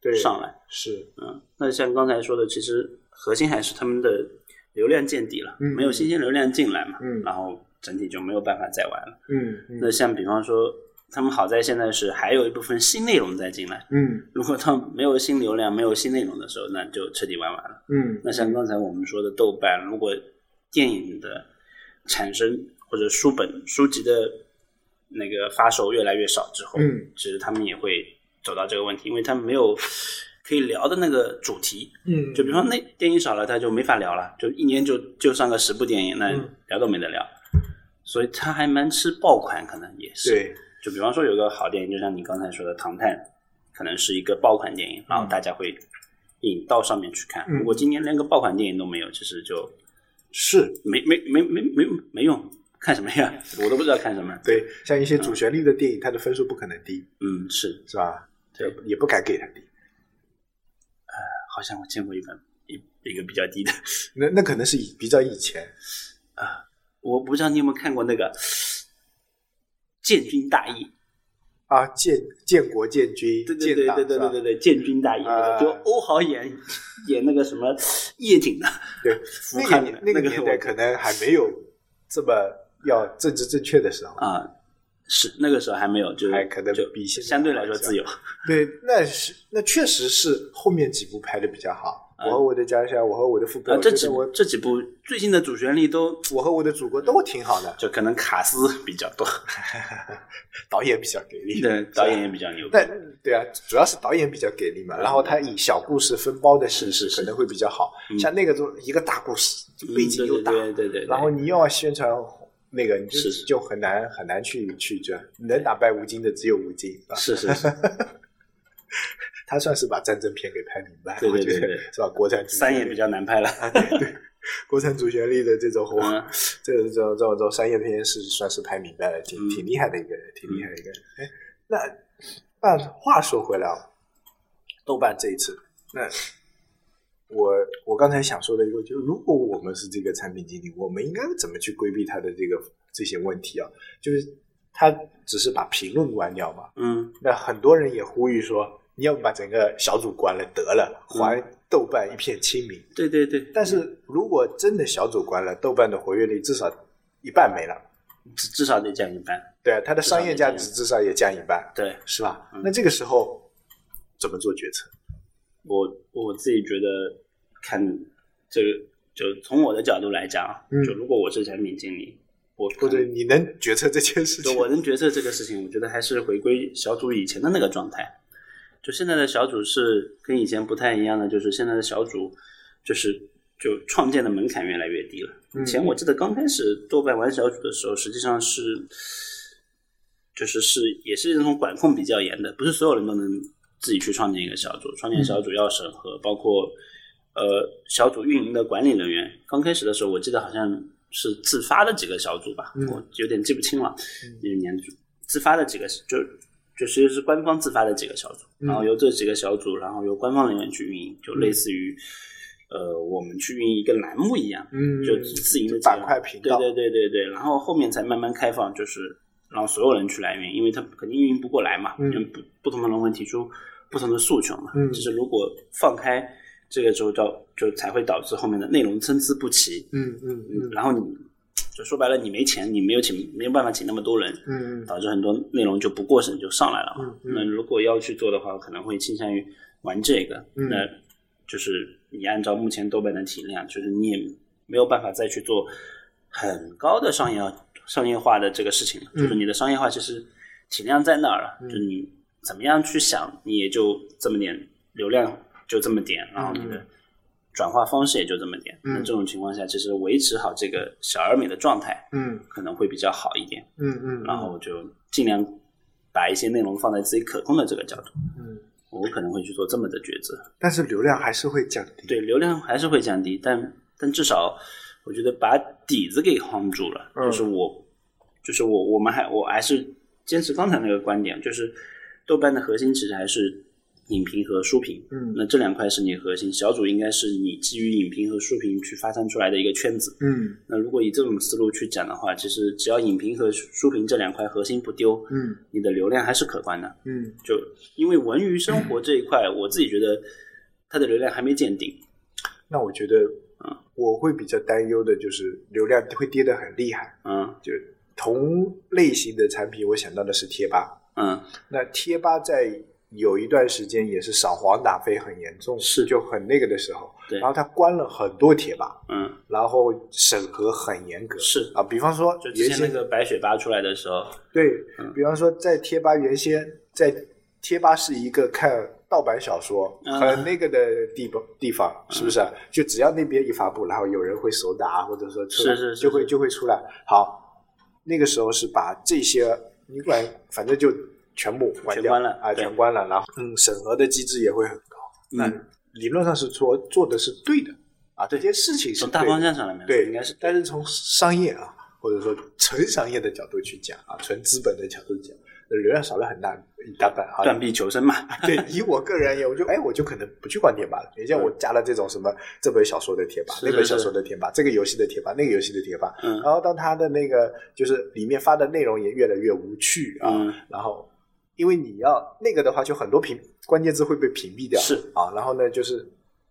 Speaker 2: 对，
Speaker 3: 上来。
Speaker 2: 是，
Speaker 3: 嗯，那像刚才说的，其实核心还是他们的流量见底了，
Speaker 2: 嗯
Speaker 3: 没有新鲜流量进来嘛，
Speaker 2: 嗯。
Speaker 3: 然后整体就没有办法再玩了。
Speaker 2: 嗯嗯。
Speaker 3: 那像比方说，他们好在现在是还有一部分新内容在进来，
Speaker 2: 嗯。
Speaker 3: 如果他没有新流量、没有新内容的时候，那就彻底玩完了。
Speaker 2: 嗯，
Speaker 3: 那像刚才我们说的豆瓣，如果电影的产生或者书本、书籍的那个发售越来越少之后，
Speaker 2: 嗯，
Speaker 3: 其实他们也会走到这个问题，因为他们没有可以聊的那个主题。
Speaker 2: 嗯，
Speaker 3: 就比方说那电影少了，他就没法聊了，就一年就就上个十部电影，那
Speaker 2: 嗯
Speaker 3: 聊都没得聊。所以他还蛮吃爆款，可能也是。
Speaker 2: 对，
Speaker 3: 就比方说有个好电影，就像你刚才说的《唐探》，可能是一个爆款电影，然后大家会引到上面去看。
Speaker 2: 嗯
Speaker 3: 如果今年连个爆款电影都没有，其实就是没没没没没没用，看什么呀？我都不知道看什么。
Speaker 2: 对，像一些主旋律的电影，它的分数不可能低，
Speaker 3: 嗯，是，
Speaker 2: 是吧？
Speaker 3: 对，
Speaker 2: 也不敢给它低，
Speaker 3: 好像我见过一本一一个比较低的，
Speaker 2: 那那可能是以比较以前。
Speaker 3: 啊，我不知道你有没有看过那个《建军大义》。
Speaker 2: 啊，建建国建军，
Speaker 3: 对对对对对对对对，建军大义，
Speaker 2: 啊。
Speaker 3: 就欧豪演演那个什么叶挺的，
Speaker 2: 对，那个年代可能还没有这么要政治正确的时候。
Speaker 3: 啊，是那个时候还没有，就
Speaker 2: 还可能
Speaker 3: 就
Speaker 2: 比现在
Speaker 3: 相对来说自由。
Speaker 2: 对，那是那确实是后面几部拍的比较好。
Speaker 3: 啊
Speaker 2: 我和我的家乡，我和我的父辈，
Speaker 3: 啊，这几
Speaker 2: 我
Speaker 3: 这几部最近的主旋律都
Speaker 2: 我和我的祖国都挺好的，
Speaker 3: 就可能卡斯比较多，
Speaker 2: 导演比较给力，
Speaker 3: 对，导演也比较牛逼。
Speaker 2: 但对啊，主要是导演比较给力嘛，然后他以小故事分包的形式可能会比较好。
Speaker 3: 嗯
Speaker 2: 像那个就一个大故事，背景又大，
Speaker 3: 对对对对对，
Speaker 2: 然后你又要宣传那个，你就就很难很难去去这能打败吴京的只有吴京啊。
Speaker 3: 是是是，
Speaker 2: 他算是把战争片给拍明白了，
Speaker 3: 对对对对
Speaker 2: 是吧？国产主
Speaker 3: 三也比较难拍了。
Speaker 2: 啊，对对，国产主旋律的这种红，
Speaker 3: 嗯
Speaker 2: 这种这种这种这种商业片是算是拍明白了，挺
Speaker 3: 嗯
Speaker 2: 挺厉害的一个人，挺厉害的一个人。哎，那那话说回来啊，豆瓣这一次，那我我刚才想说的一个，就是如果我们是这个产品经理，我们应该怎么去规避他的这个这些问题啊？就是他只是把评论关掉嘛，
Speaker 3: 嗯，
Speaker 2: 那很多人也呼吁说，你要不把整个小组关了得了，还豆瓣一片清明。
Speaker 3: 对对对，
Speaker 2: 但是如果真的小组关了，豆瓣的活跃率至少一半没了。
Speaker 3: 至至少得降一半。
Speaker 2: 对啊，它的商业价值至少也降一半，
Speaker 3: 对
Speaker 2: 是吧？
Speaker 3: 嗯
Speaker 2: 那这个时候怎么做决策？
Speaker 3: 我我自己觉得，看这个，就从我的角度来讲就如果我是产品经理，我
Speaker 2: 或者你能决策这件事情？
Speaker 3: 就我能决策这个事情，我觉得还是回归小组以前的那个状态。就现在的小组是跟以前不太一样的，就是现在的小组就是就创建的门槛越来越低了。
Speaker 2: 嗯
Speaker 3: 以前我记得刚开始豆瓣玩小组的时候，实际上是就是是也是那种管控比较严的，不是所有人都能自己去创建一个小组，创建小组要审核，包括呃小组运营的管理人员。刚开始的时候，我记得好像是自发的几个小组吧，
Speaker 2: 嗯。
Speaker 3: 我有点记不清了，那一年自发的几个就。就其实是官方自发的几个小组，
Speaker 2: 嗯。
Speaker 3: 然后由这几个小组，然后由官方人员去运营，就类似于，呃，我们去运营一个栏目一样，
Speaker 2: 嗯，
Speaker 3: 就自营的
Speaker 2: 板块频道，
Speaker 3: 对对对对对，然后后面才慢慢开放，就是让所有人去来运营，因为他肯定运营不过来嘛，
Speaker 2: 嗯。
Speaker 3: 不不同的人会提出不同的诉求嘛，
Speaker 2: 嗯
Speaker 3: 就是如果放开这个之后，导就才会导致后面的内容参差不齐，
Speaker 2: 嗯嗯
Speaker 3: 嗯，
Speaker 2: 嗯
Speaker 3: 然后你就说白了，你没钱，你没有请没有办法请那么多人，
Speaker 2: 嗯
Speaker 3: 导致很多内容就不过审就上来了嘛。
Speaker 2: 嗯嗯
Speaker 3: 那如果要去做的话，可能会倾向于玩这个。
Speaker 2: 嗯
Speaker 3: 那就是你按照目前豆瓣的体量，就是你也没有办法再去做很高的商业商业化的这个事情了。
Speaker 2: 嗯
Speaker 3: 就是你的商业化其实体量在那儿了，就你怎么样去想，你也就这么点流量，就这么点，然后你的转化方式也就这么点。
Speaker 2: 嗯
Speaker 3: 那这种情况下，其实维持好这个小而美的状态
Speaker 2: 嗯
Speaker 3: 可能会比较好一点。
Speaker 2: 嗯嗯，
Speaker 3: 然后就尽量把一些内容放在自己可控的这个角度。
Speaker 2: 嗯，
Speaker 3: 我可能会去做这么的抉择。
Speaker 2: 但是流量还是会降低。
Speaker 3: 对，流量还是会降低，但但至少我觉得把底子给夯住了。
Speaker 2: 嗯
Speaker 3: 就是我，就是我，我们还我还是坚持刚才那个观点，就是豆瓣的核心其实还是影评和书评。
Speaker 2: 嗯
Speaker 3: 那这两块是你核心，小组应该是你基于影评和书评去发散出来的一个圈子。
Speaker 2: 嗯
Speaker 3: 那如果以这种思路去讲的话，其实只要影评和书评这两块核心不丢，
Speaker 2: 嗯
Speaker 3: 你的流量还是可观的。
Speaker 2: 嗯
Speaker 3: 就因为文娱生活这一块，我自己觉得它的流量还没见顶。
Speaker 2: 那我觉得，
Speaker 3: 嗯，
Speaker 2: 我会比较担忧的就是流量会跌得很厉害。
Speaker 3: 嗯
Speaker 2: 就同类型的产品，我想到的是贴吧。
Speaker 3: 嗯，
Speaker 2: 那贴吧在有一段时间也是扫黄打非很严重，
Speaker 3: 是
Speaker 2: 就很那个的时候。
Speaker 3: 对
Speaker 2: 然后他关了很多贴吧，
Speaker 3: 嗯，
Speaker 2: 然后审核很严格。
Speaker 3: 是
Speaker 2: 啊，比方说
Speaker 3: 就之
Speaker 2: 原先
Speaker 3: 前那个白雪吧出来的时候，
Speaker 2: 对
Speaker 3: 嗯，
Speaker 2: 比方说在贴吧原先在贴吧是一个看盗版小说
Speaker 3: 嗯
Speaker 2: 很那个的地方地方，是不是啊？就只要那边一发布，然后有人会手打，或者说出来
Speaker 3: 是是是
Speaker 2: 就会就会出来。好，那个时候是把这些你管反正就全部关掉
Speaker 3: 全关了
Speaker 2: 啊，全关了，然后嗯，审核的机制也会很高。那
Speaker 3: 嗯，
Speaker 2: 理论上是说做的是对的啊，这件事情是
Speaker 3: 从大方向上来面，
Speaker 2: 对，
Speaker 3: 应该是
Speaker 2: 但是从商业啊，或者说纯商业的角度去讲啊，纯资本的角度讲，呃流量少了很大一大半啊。
Speaker 3: 断臂求生嘛。
Speaker 2: 对，以我个人而言，我就哎，我就可能不去逛贴吧了。你像我加了这种什么这本小说的贴吧，那本小说的贴吧，这个游戏的贴吧，那个游戏的贴吧，
Speaker 3: 嗯
Speaker 2: 然后当它的那个就是里面发的内容也越来越无趣啊，
Speaker 3: 嗯
Speaker 2: 然后因为你要那个的话，就很多屏关键字会被屏蔽掉，
Speaker 3: 是
Speaker 2: 啊，然后呢就是。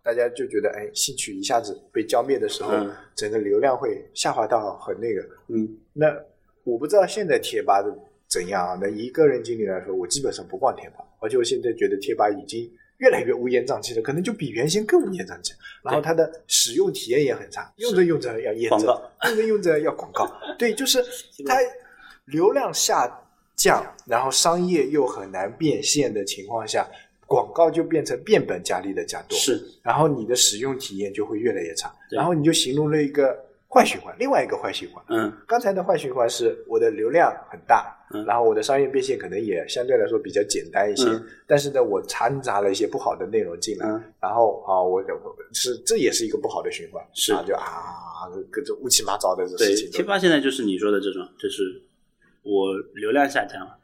Speaker 2: 大家就觉得，哎，兴趣一下子被浇灭的时候，
Speaker 3: 嗯
Speaker 2: 整个流量会下滑到很那个。
Speaker 3: 嗯
Speaker 2: 那我不知道现在贴吧的怎样啊？那以个人经历来说，我基本上不逛贴吧，而且我现在觉得贴吧已经越来越乌烟瘴气了，可能就比原先更乌烟瘴气。然后它的使用体验也很差，用着用着要验证，用着用着要广告。对，就是它 流量下降，然后商业又很难变现的情况下，广告就变成变本加厉的加多。
Speaker 3: 是
Speaker 2: 然后你的使用体验就会越来越差，然后你就形容了一个坏循环，另外一个坏循环。
Speaker 3: 嗯。
Speaker 2: 刚才的坏循环是我的流量很大，
Speaker 3: 嗯。
Speaker 2: 然后我的商业变现可能也相对来说比较简单一些，
Speaker 3: 嗯。
Speaker 2: 但是呢，我掺杂了一些不好的内容进来，
Speaker 3: 嗯。
Speaker 2: 然后啊，我我是这也是一个不好的循环，
Speaker 3: 是。
Speaker 2: 啊，就啊各种乌七八糟的这
Speaker 3: 对
Speaker 2: 事情都
Speaker 3: 贴吧现在就是你说的这种，就是我流量下降了，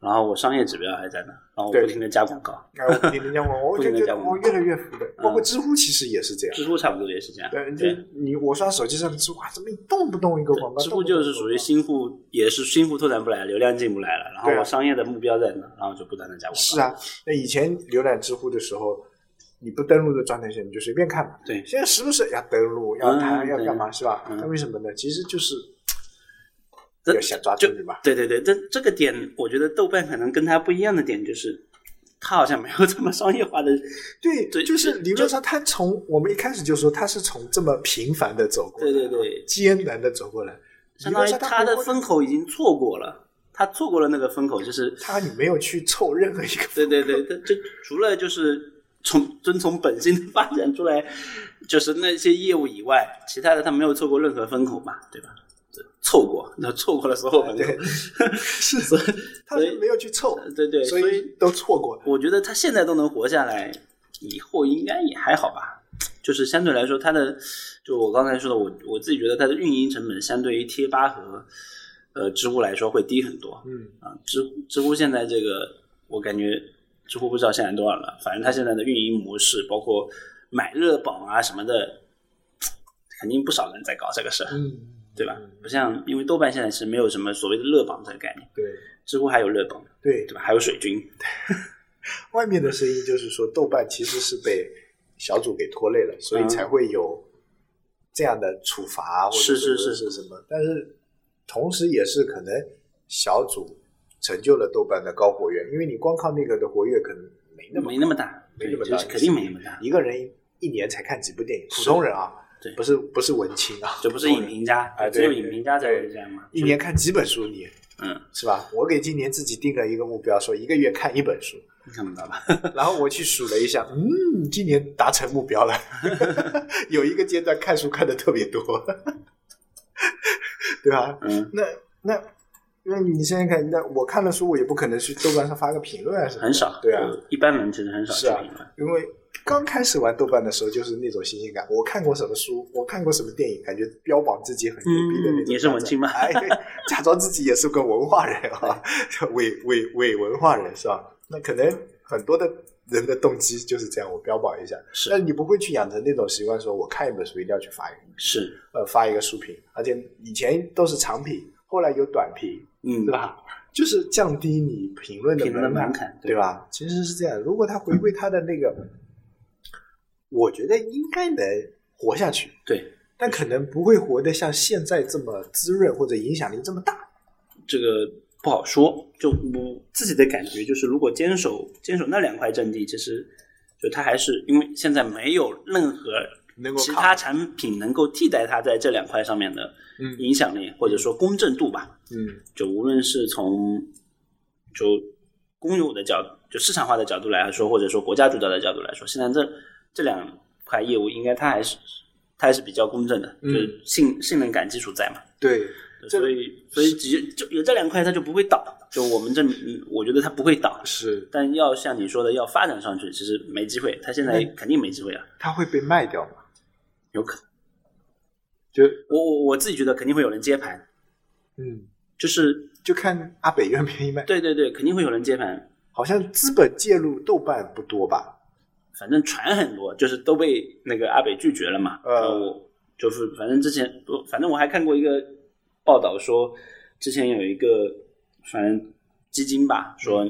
Speaker 3: 然后我商业指标还在那，然后我不停的加广告，
Speaker 2: 哎，我不停的讲广告，我觉得我越来越服的，包括知乎其实也是这样。
Speaker 3: 知乎差不多也是这样。
Speaker 2: 对，
Speaker 3: 对
Speaker 2: 就，你我刷手机上的知乎，哇，怎么一动不动一个广告？
Speaker 3: 知乎就是属于新户，也是新户拓展不来，流量进不来了，然后我商业的目标在那，然后就不断的加广告。
Speaker 2: 是，啊，那以前浏览知乎的时候，你不登录的状态下，你就随便看嘛。
Speaker 3: 对
Speaker 2: 现在时不时要登录，要谈，
Speaker 3: 嗯对
Speaker 2: 要干嘛，是吧？
Speaker 3: 嗯
Speaker 2: 那为什么呢？其实就是
Speaker 3: 这
Speaker 2: 要想抓住你吧。
Speaker 3: 对对对，这这个点，我觉得豆瓣可能跟它不一样的点就是，它好像没有这么商业化的。
Speaker 2: 对，
Speaker 3: 对
Speaker 2: 就是理论上，他从我们一开始就说他是从这么平凡的走过来，
Speaker 3: 对对对，
Speaker 2: 艰难的走过来，
Speaker 3: 相当于
Speaker 2: 理论上
Speaker 3: 它的风口已经错过了，他错过了那个风口，就是
Speaker 2: 他你没有去凑任何一个，
Speaker 3: 对对对，它就除了就是从遵从本心的发展出来，就是那些业务以外，其他的他没有错过任何风口嘛，对吧？这错过，那错过了所有风口
Speaker 2: 对，
Speaker 3: 是所以
Speaker 2: 他是没有去凑，
Speaker 3: 对对，
Speaker 2: 所
Speaker 3: 所以
Speaker 2: 以都错过了。
Speaker 3: 我觉得他现在都能活下来，以后应该也还好吧。就是相对来说，它的就我刚才说的，我我自己觉得它的运营成本相对于贴吧和呃知乎来说会低很多。
Speaker 2: 嗯，
Speaker 3: 啊，知乎知乎现在这个，我感觉知乎不知道现在多少了，反正它现在的运营模式，包括买热榜啊什么的，肯定不少人在搞这个事儿，
Speaker 2: 嗯，
Speaker 3: 对吧？不像因为豆瓣现在是没有什么所谓的热榜这个概念，
Speaker 2: 对
Speaker 3: 知乎还有热榜，
Speaker 2: 对
Speaker 3: 对吧？还有水军，
Speaker 2: 外面的声音就是说，豆瓣其实是被小组给拖累了，所以
Speaker 3: 嗯
Speaker 2: 才会有这样的处罚或者
Speaker 3: 是是
Speaker 2: 是
Speaker 3: 是
Speaker 2: 是什么。但是同时也是可能小组成就了豆瓣的高活跃，因为你光靠那个的活跃可能没那么
Speaker 3: 没那么大，
Speaker 2: 没那么大
Speaker 3: 就是肯定没那么大。
Speaker 2: 一个人一年才看几部电影，普通人啊，
Speaker 3: 对
Speaker 2: 不是不是文青啊，
Speaker 3: 这不是影评家，
Speaker 2: 啊
Speaker 3: 只有影评家才会这样嘛。
Speaker 2: 一年看几本书你
Speaker 3: 嗯，
Speaker 2: 是吧？我给今年自己定了一个目标，说一个月看一本书，
Speaker 3: 你看不到吧？
Speaker 2: 然后我去数了一下，嗯，今年达成目标了，有一个阶段看书看的特别多，对吧？
Speaker 3: 嗯，
Speaker 2: 那那那你现在看，那我看了书，我也不可能去豆瓣上发个评论啊什么的，
Speaker 3: 很少。
Speaker 2: 对啊，
Speaker 3: 一般人其实很少
Speaker 2: 是啊
Speaker 3: 去评论。
Speaker 2: 因为刚开始玩豆瓣的时候，就是那种新鲜感。我看过什么书，我看过什么电影，感觉标榜自己很牛逼的那种样子。
Speaker 3: 嗯你是文青吗
Speaker 2: 哎，对，假装自己也是个文化人啊，伪伪伪文化人是吧？那可能很多的人的动机就是这样，我标榜一下。
Speaker 3: 是
Speaker 2: 但你不会去养成那种习惯，说我看一本书一定要去发一个
Speaker 3: 是，
Speaker 2: 呃发一个书评，而且以前都是长评，后来有短评，
Speaker 3: 嗯
Speaker 2: 对，吧？就是降低你评论的门
Speaker 3: 槛
Speaker 2: 对吧？其实是这样。如果他回归他的那个，我觉得应该能活下去，
Speaker 3: 对，
Speaker 2: 但可能不会活得像现在这么滋润或者影响力这么大。
Speaker 3: 这个不好说。就我自己的感觉就是，如果坚守坚守那两块阵地，其实就它还是因为现在没有任何其他产品能够替代它在这两块上面的
Speaker 2: 嗯
Speaker 3: 影响力，或者说公正度吧。
Speaker 2: 嗯
Speaker 3: 就无论是从就公有的角度就市场化的角度来说，或者说国家主导的角度来说，现在这这两块业务应该它还是它还是比较公正的，
Speaker 2: 嗯
Speaker 3: 就是信信任感基础在嘛。
Speaker 2: 对，
Speaker 3: 所以所以只就有这两块，它就不会倒。就我们这，嗯我觉得它不会倒。
Speaker 2: 是
Speaker 3: 但要像你说的要发展上去，其实没机会。它现在
Speaker 2: 嗯
Speaker 3: 肯定没机会了。
Speaker 2: 它会被卖掉吗？
Speaker 3: 有可能。
Speaker 2: 就
Speaker 3: 我我我自己觉得肯定会有人接盘，
Speaker 2: 嗯，
Speaker 3: 就是
Speaker 2: 就看阿北愿不愿意卖。
Speaker 3: 对对对，肯定会有人接盘。
Speaker 2: 好像资本介入豆瓣不多吧？
Speaker 3: 反正传很多，就是都被那个阿北拒绝了嘛。
Speaker 2: 呃
Speaker 3: 我就是反正之前，我反正我还看过一个报道说，之前有一个反正基金吧，说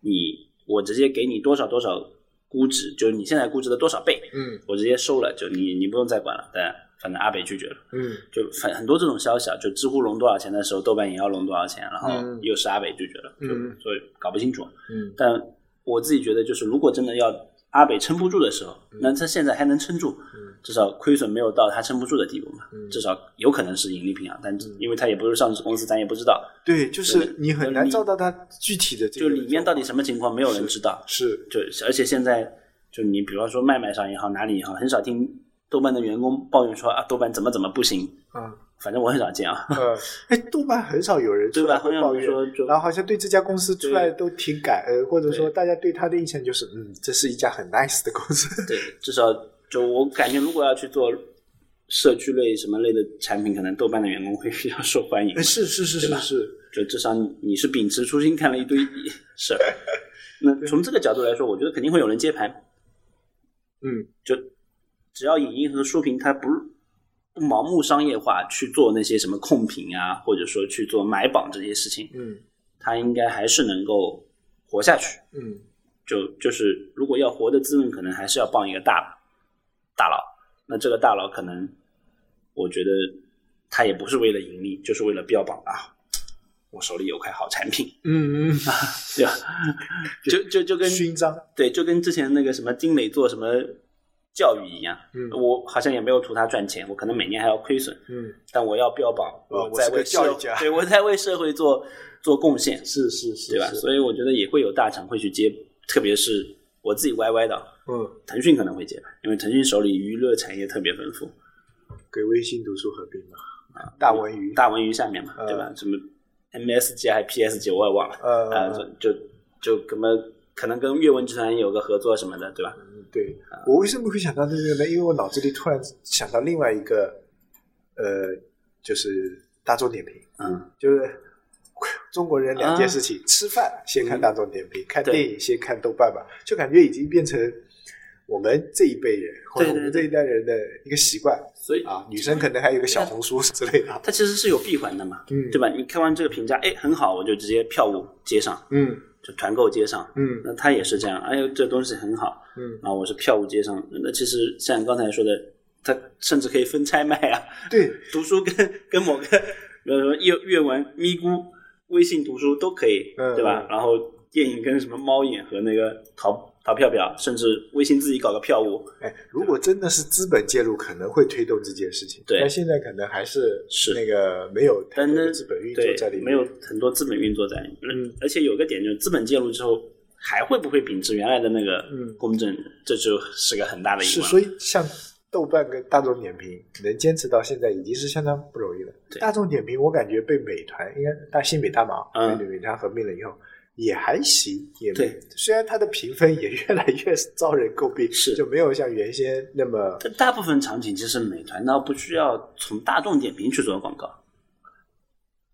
Speaker 3: 你我直接给你多少多少估值，就是你现在估值的多少倍，
Speaker 2: 嗯
Speaker 3: 我直接收了，就你你不用再管了。但反正阿北拒绝了，
Speaker 2: 嗯
Speaker 3: 就很很多这种消息啊，就知乎融多少钱的时候，豆瓣也要融多少钱，然后
Speaker 2: 嗯
Speaker 3: 又是阿北拒绝了，就
Speaker 2: 嗯
Speaker 3: 所以搞不清楚。
Speaker 2: 嗯
Speaker 3: 但我自己觉得，就是如果真的要阿北撑不住的时候，
Speaker 2: 嗯。
Speaker 3: 那他现在还能撑住，至少亏损没有到他撑不住的地步嘛，
Speaker 2: 嗯。
Speaker 3: 至少有可能是盈利平衡，但因为他也不是上市公司，咱也不知道，
Speaker 2: 对，就是你很难
Speaker 3: 你
Speaker 2: 照到他具体的这
Speaker 3: 就
Speaker 2: 个
Speaker 3: 里面到底什么情况，没有人知道。
Speaker 2: 是
Speaker 3: 就而且现在就你比方说卖卖上也好，哪里也好，很少听豆瓣的员工抱怨说啊，豆瓣怎么怎么不行，
Speaker 2: 嗯
Speaker 3: 反正我很少见啊。
Speaker 2: 嗯，哎，豆瓣很少有人出
Speaker 3: 对吧
Speaker 2: 来会抱怨，
Speaker 3: 好像说就
Speaker 2: 然后好像对这家公司出来都挺感恩，或者说大家对他的印象就是，嗯，这是一家很 nice 的公司。
Speaker 3: 对，至少就我感觉，如果要去做社区类什么类的产品，可能豆瓣的员工会比较受欢迎
Speaker 2: 哎，。是是是是是，
Speaker 3: 就至少你是秉持初心看了一堆事儿。那从这个角度来说，我觉得肯定会有人接盘。
Speaker 2: 嗯
Speaker 3: 就只要影音和书评它不不盲目商业化去做那些什么控评啊，或者说去做买榜这些事情，
Speaker 2: 嗯
Speaker 3: 他应该还是能够活下去。
Speaker 2: 嗯
Speaker 3: 就就是如果要活得滋润，可能还是要傍一个大大佬。那这个大佬可能，我觉得他也不是为了盈利，就是为了标榜啊，我手里有块好产品，
Speaker 2: 嗯嗯，
Speaker 3: 对吧？就就就跟
Speaker 2: 勋章，
Speaker 3: 对，就跟之前那个什么精美做什么教育一样，
Speaker 2: 嗯。
Speaker 3: 我好像也没有图他赚钱，我可能每年还要亏损，
Speaker 2: 嗯，
Speaker 3: 但我要标榜
Speaker 2: 哦我
Speaker 3: 在为社
Speaker 2: 教育家。
Speaker 3: 对我在为社会做做贡献，
Speaker 2: 是是是，
Speaker 3: 对吧？所以我觉得也会有大厂会去接，特别是我自己 YY 的，
Speaker 2: 嗯，
Speaker 3: 腾讯可能会接吧，因为腾讯手里娱乐产业特别丰富，
Speaker 2: 给微信读书合并嘛，大文娱，
Speaker 3: 大文娱下面嘛，
Speaker 2: 嗯。
Speaker 3: 对吧？什么 MSG 还 PSG 我也忘了，
Speaker 2: 呃
Speaker 3: 啊，就就就可能可能跟阅文集团有个合作什么的，对吧？
Speaker 2: 嗯对。我为什么会想到这个呢？因为我脑子里突然想到另外一个，呃，就是大众点评，
Speaker 3: 嗯，
Speaker 2: 就是中国人两件事情：吃饭先看大众点评，看电影先看豆瓣吧，就感觉已经变成我们这一辈人或者我们这一代人的一个习惯。
Speaker 3: 所以
Speaker 2: 啊。女生可能还有个小红书之类的，
Speaker 3: 它其实是有闭环的嘛，
Speaker 2: 嗯。
Speaker 3: 对吧？你看完这个评价，哎，很好，我就直接票务接上，
Speaker 2: 嗯
Speaker 3: 就团购街上。
Speaker 2: 嗯
Speaker 3: 那他也是这样，哎呦，这东西很好，
Speaker 2: 嗯
Speaker 3: 然后我是票务街上。那其实像刚才说的，他甚至可以分拆卖啊，
Speaker 2: 对，
Speaker 3: 读书跟跟某个比如说阅阅文、咪咕、微信读书都可以，
Speaker 2: 嗯
Speaker 3: 对吧
Speaker 2: 嗯？
Speaker 3: 然后电影跟什么猫眼和那个淘淘票票，甚至微信自己搞个票务，
Speaker 2: 哎，如果真的是资本介入，可能会推动这件事情。
Speaker 3: 对
Speaker 2: 但现在可能还是
Speaker 3: 是
Speaker 2: 那个没有太
Speaker 3: 但是
Speaker 2: 多资本运作
Speaker 3: 对
Speaker 2: 在里面，
Speaker 3: 没有很多资本运作在里面。
Speaker 2: 嗯
Speaker 3: 而且有个点就是资本介入之后，还会不会秉持原来的那个
Speaker 2: 嗯
Speaker 3: 公正，这就是个很大的疑
Speaker 2: 是，
Speaker 3: 问。
Speaker 2: 所以像豆瓣跟大众点评能坚持到现在，已经是相当不容易了。
Speaker 3: 对
Speaker 2: 大众点评我感觉被美团应该大新美大马
Speaker 3: 嗯
Speaker 2: 被美团合并了以后。也还行，也
Speaker 3: 对。
Speaker 2: 虽然它的评分也越来越遭人诟病，
Speaker 3: 是
Speaker 2: 就没有像原先那么
Speaker 3: 但大部分场景其实美团倒不需要从大众点评去做广告，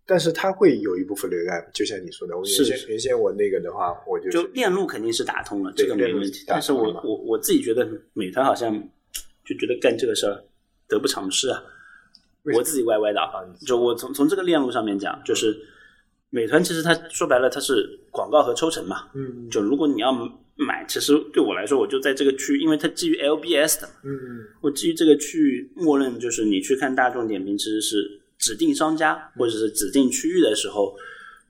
Speaker 2: 但是它会有一部分流量，就像你说的，我原先原先我那个的话，我就是
Speaker 3: 就链路肯定是打通了，这个没问题。但是我我我自己觉得美团好像就觉得干这个事儿得不偿失啊。我自己歪歪的啊，就我从从这个链路上面讲，就是美团其实它说白了它是广告和抽成嘛。
Speaker 2: 嗯
Speaker 3: 就如果你要买，其实对我来说，我就在这个区域，因为它基于 LBS 的嘛，
Speaker 2: 嗯嗯。
Speaker 3: 我基于这个区域，默认就是你去看大众点评，其实是指定商家或者是指定区域的时候，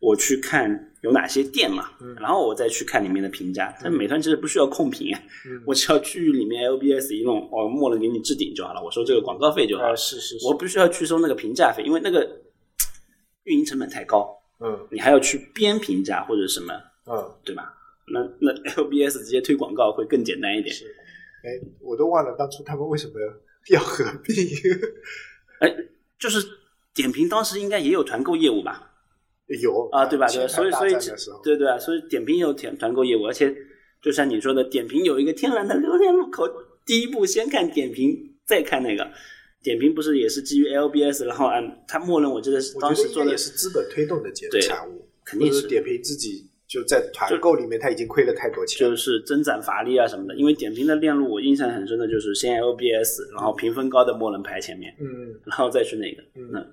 Speaker 3: 我去看有哪些店嘛，然后我再去看里面的评价。但美团其实不需要控评，
Speaker 2: 嗯。
Speaker 3: 我只要区域里面 LBS 一弄，哦默认给你置顶就好了，我收这个广告费就好
Speaker 2: 啊
Speaker 3: 了，
Speaker 2: 是是是，
Speaker 3: 我不需要去收那个评价费，因为那个 运营成本太高，
Speaker 2: 嗯
Speaker 3: 你还要去编评价或者什么，
Speaker 2: 嗯
Speaker 3: 对吧？那那 LBS 直接推广告会更简单一点。
Speaker 2: 是，哎，我都忘了当初他们为什么要合并。
Speaker 3: 哎，就是点评当时应该也有团购业务吧？
Speaker 2: 有
Speaker 3: 啊，对吧？对？所以所以对对啊，所以点评也有团团购业务，而且就像你说的，点评有一个天然的流量入口，第一步先看点评，再看那个。点评不是也是基于 LBS，然后按它默认，我记得是当时做的
Speaker 2: 也是资本推动的结
Speaker 3: 对
Speaker 2: 产物，
Speaker 3: 肯定是
Speaker 2: 点评自己就在团购里面他已经亏了太多钱
Speaker 3: 就。是增长乏力啊什么的。因为点评的链路，我印象很深的就是先 LBS，然后评分高的默认排前面，
Speaker 2: 嗯，
Speaker 3: 然后再去那个。
Speaker 2: 嗯
Speaker 3: 那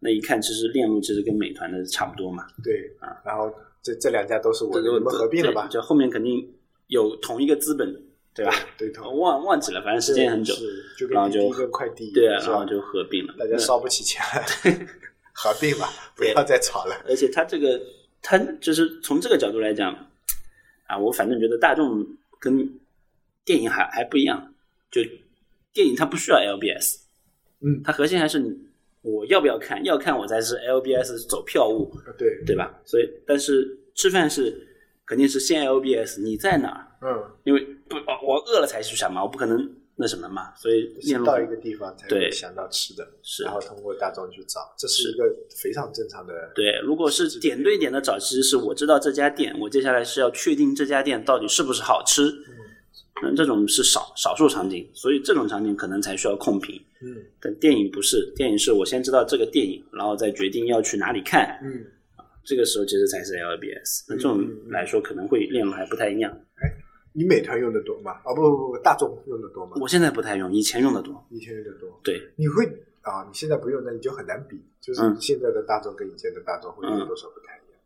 Speaker 3: 那一看，其实链路其实跟美团的差不多嘛。
Speaker 2: 对
Speaker 3: 啊，
Speaker 2: 然后这这两家都是我
Speaker 3: 这个
Speaker 2: 的你们合并了吧？
Speaker 3: 就后面肯定有同一个资本，对吧？
Speaker 2: 对头，
Speaker 3: 我忘忘记了，反正时间很久。
Speaker 2: 就
Speaker 3: 然后就
Speaker 2: 跟滴滴跟快递
Speaker 3: 对啊，然后就合并了。
Speaker 2: 大家烧不起钱来，合并吧，不要再吵了。
Speaker 3: 而且他这个，他就是从这个角度来讲，啊，我反正觉得大众跟电影还还不一样，就电影它不需要 LBS，
Speaker 2: 嗯
Speaker 3: 它核心还是你我要不要看，要看我才是 LBS 走票务，
Speaker 2: 对，
Speaker 3: 对吧？所以，但是吃饭是肯定是先 LBS，你在哪儿？
Speaker 2: 嗯，
Speaker 3: 因为不，哦我饿了才去想嘛，我不可能那什么嘛，所以链路
Speaker 2: 先到一个地方才想到吃的，
Speaker 3: 是
Speaker 2: 然后通过大众去找，这是
Speaker 3: 是
Speaker 2: 一个非常正常的。
Speaker 3: 对，如果是点对点的找，其实是我知道这家店，我接下来是要确定这家店到底是不是好吃。嗯，这种是少少数场景，所以这种场景可能才需要控评。
Speaker 2: 嗯
Speaker 3: 但电影不是，电影是我先知道这个电影，然后再决定要去哪里看，
Speaker 2: 嗯，
Speaker 3: 这个时候其实才是 LBS。那这种来说可能会链路还不太一样。
Speaker 2: 你美团用的多吗？哦不不不，大众用的多吗？
Speaker 3: 我现在不太用，以前用的多。
Speaker 2: 以前用的多。
Speaker 3: 对，
Speaker 2: 你会啊？你现在不用，那你就很难比，就是
Speaker 3: 嗯
Speaker 2: 现在的大众跟以前的大众会有
Speaker 3: 嗯
Speaker 2: 多少不太一样？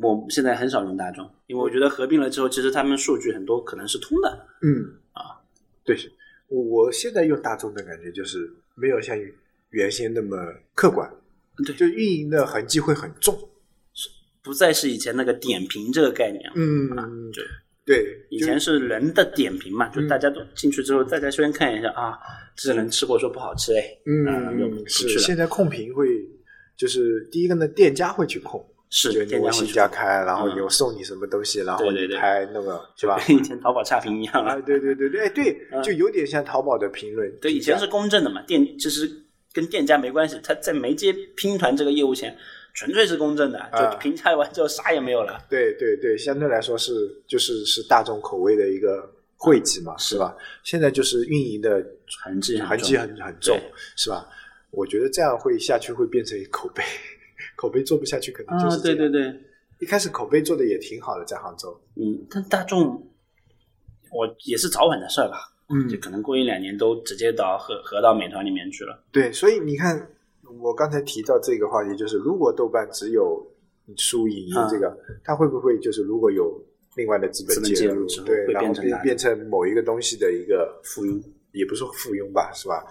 Speaker 3: 我现在很少用大众，因为我觉得合并了之后，其实他们数据很多可能是通的。
Speaker 2: 嗯
Speaker 3: 啊，
Speaker 2: 对，我我现在用大众的感觉就是没有像原先那么客观，
Speaker 3: 对
Speaker 2: 就运营的痕迹会很重。
Speaker 3: 不再是以前那个点评这个概念了。
Speaker 2: 嗯，
Speaker 3: 就
Speaker 2: 对，
Speaker 3: 以前是人的点评嘛，就大家都进去之后，大家先看一下啊，这个人吃过说不好吃哎，
Speaker 2: 嗯。是现在控评会就是第一个呢，店家会去控。就是你微信
Speaker 3: 店家会去
Speaker 2: 开，然后
Speaker 3: 嗯
Speaker 2: 有送你什么东西，然后你拍那个是吧？
Speaker 3: 跟以前淘宝差评一样
Speaker 2: 啊，对对对对，哎对，
Speaker 3: 嗯
Speaker 2: 就有点像淘宝的评论。
Speaker 3: 对，以前是公正的嘛，店其实跟店家没关系，他在没接拼团这个业务前，纯粹是公正的，
Speaker 2: 啊
Speaker 3: 就评价完之后啥也没有了。
Speaker 2: 对对对，相对来说是就是是大众口味的一个汇集嘛，是吧？现在就是运营的
Speaker 3: 痕迹
Speaker 2: 痕迹很很重，是吧？我觉得这样会下去会变成口碑，口碑做不下去，可能就
Speaker 3: 啊，
Speaker 2: 是啊。
Speaker 3: 对对对，
Speaker 2: 一开始口碑做的也挺好的，在杭州。
Speaker 3: 嗯，但大众，我也是早晚的事儿吧，
Speaker 2: 嗯
Speaker 3: 就可能过一两年都直接到合合到美团里面去了。
Speaker 2: 对，所以你看，我刚才提到这个话题，就是如果豆瓣只有输影音这个，它会不会就是如果有另外的资本介入对，然后
Speaker 3: 会变
Speaker 2: 变变成某一个东西的一个
Speaker 3: 附庸，
Speaker 2: 也不是附庸吧，是吧？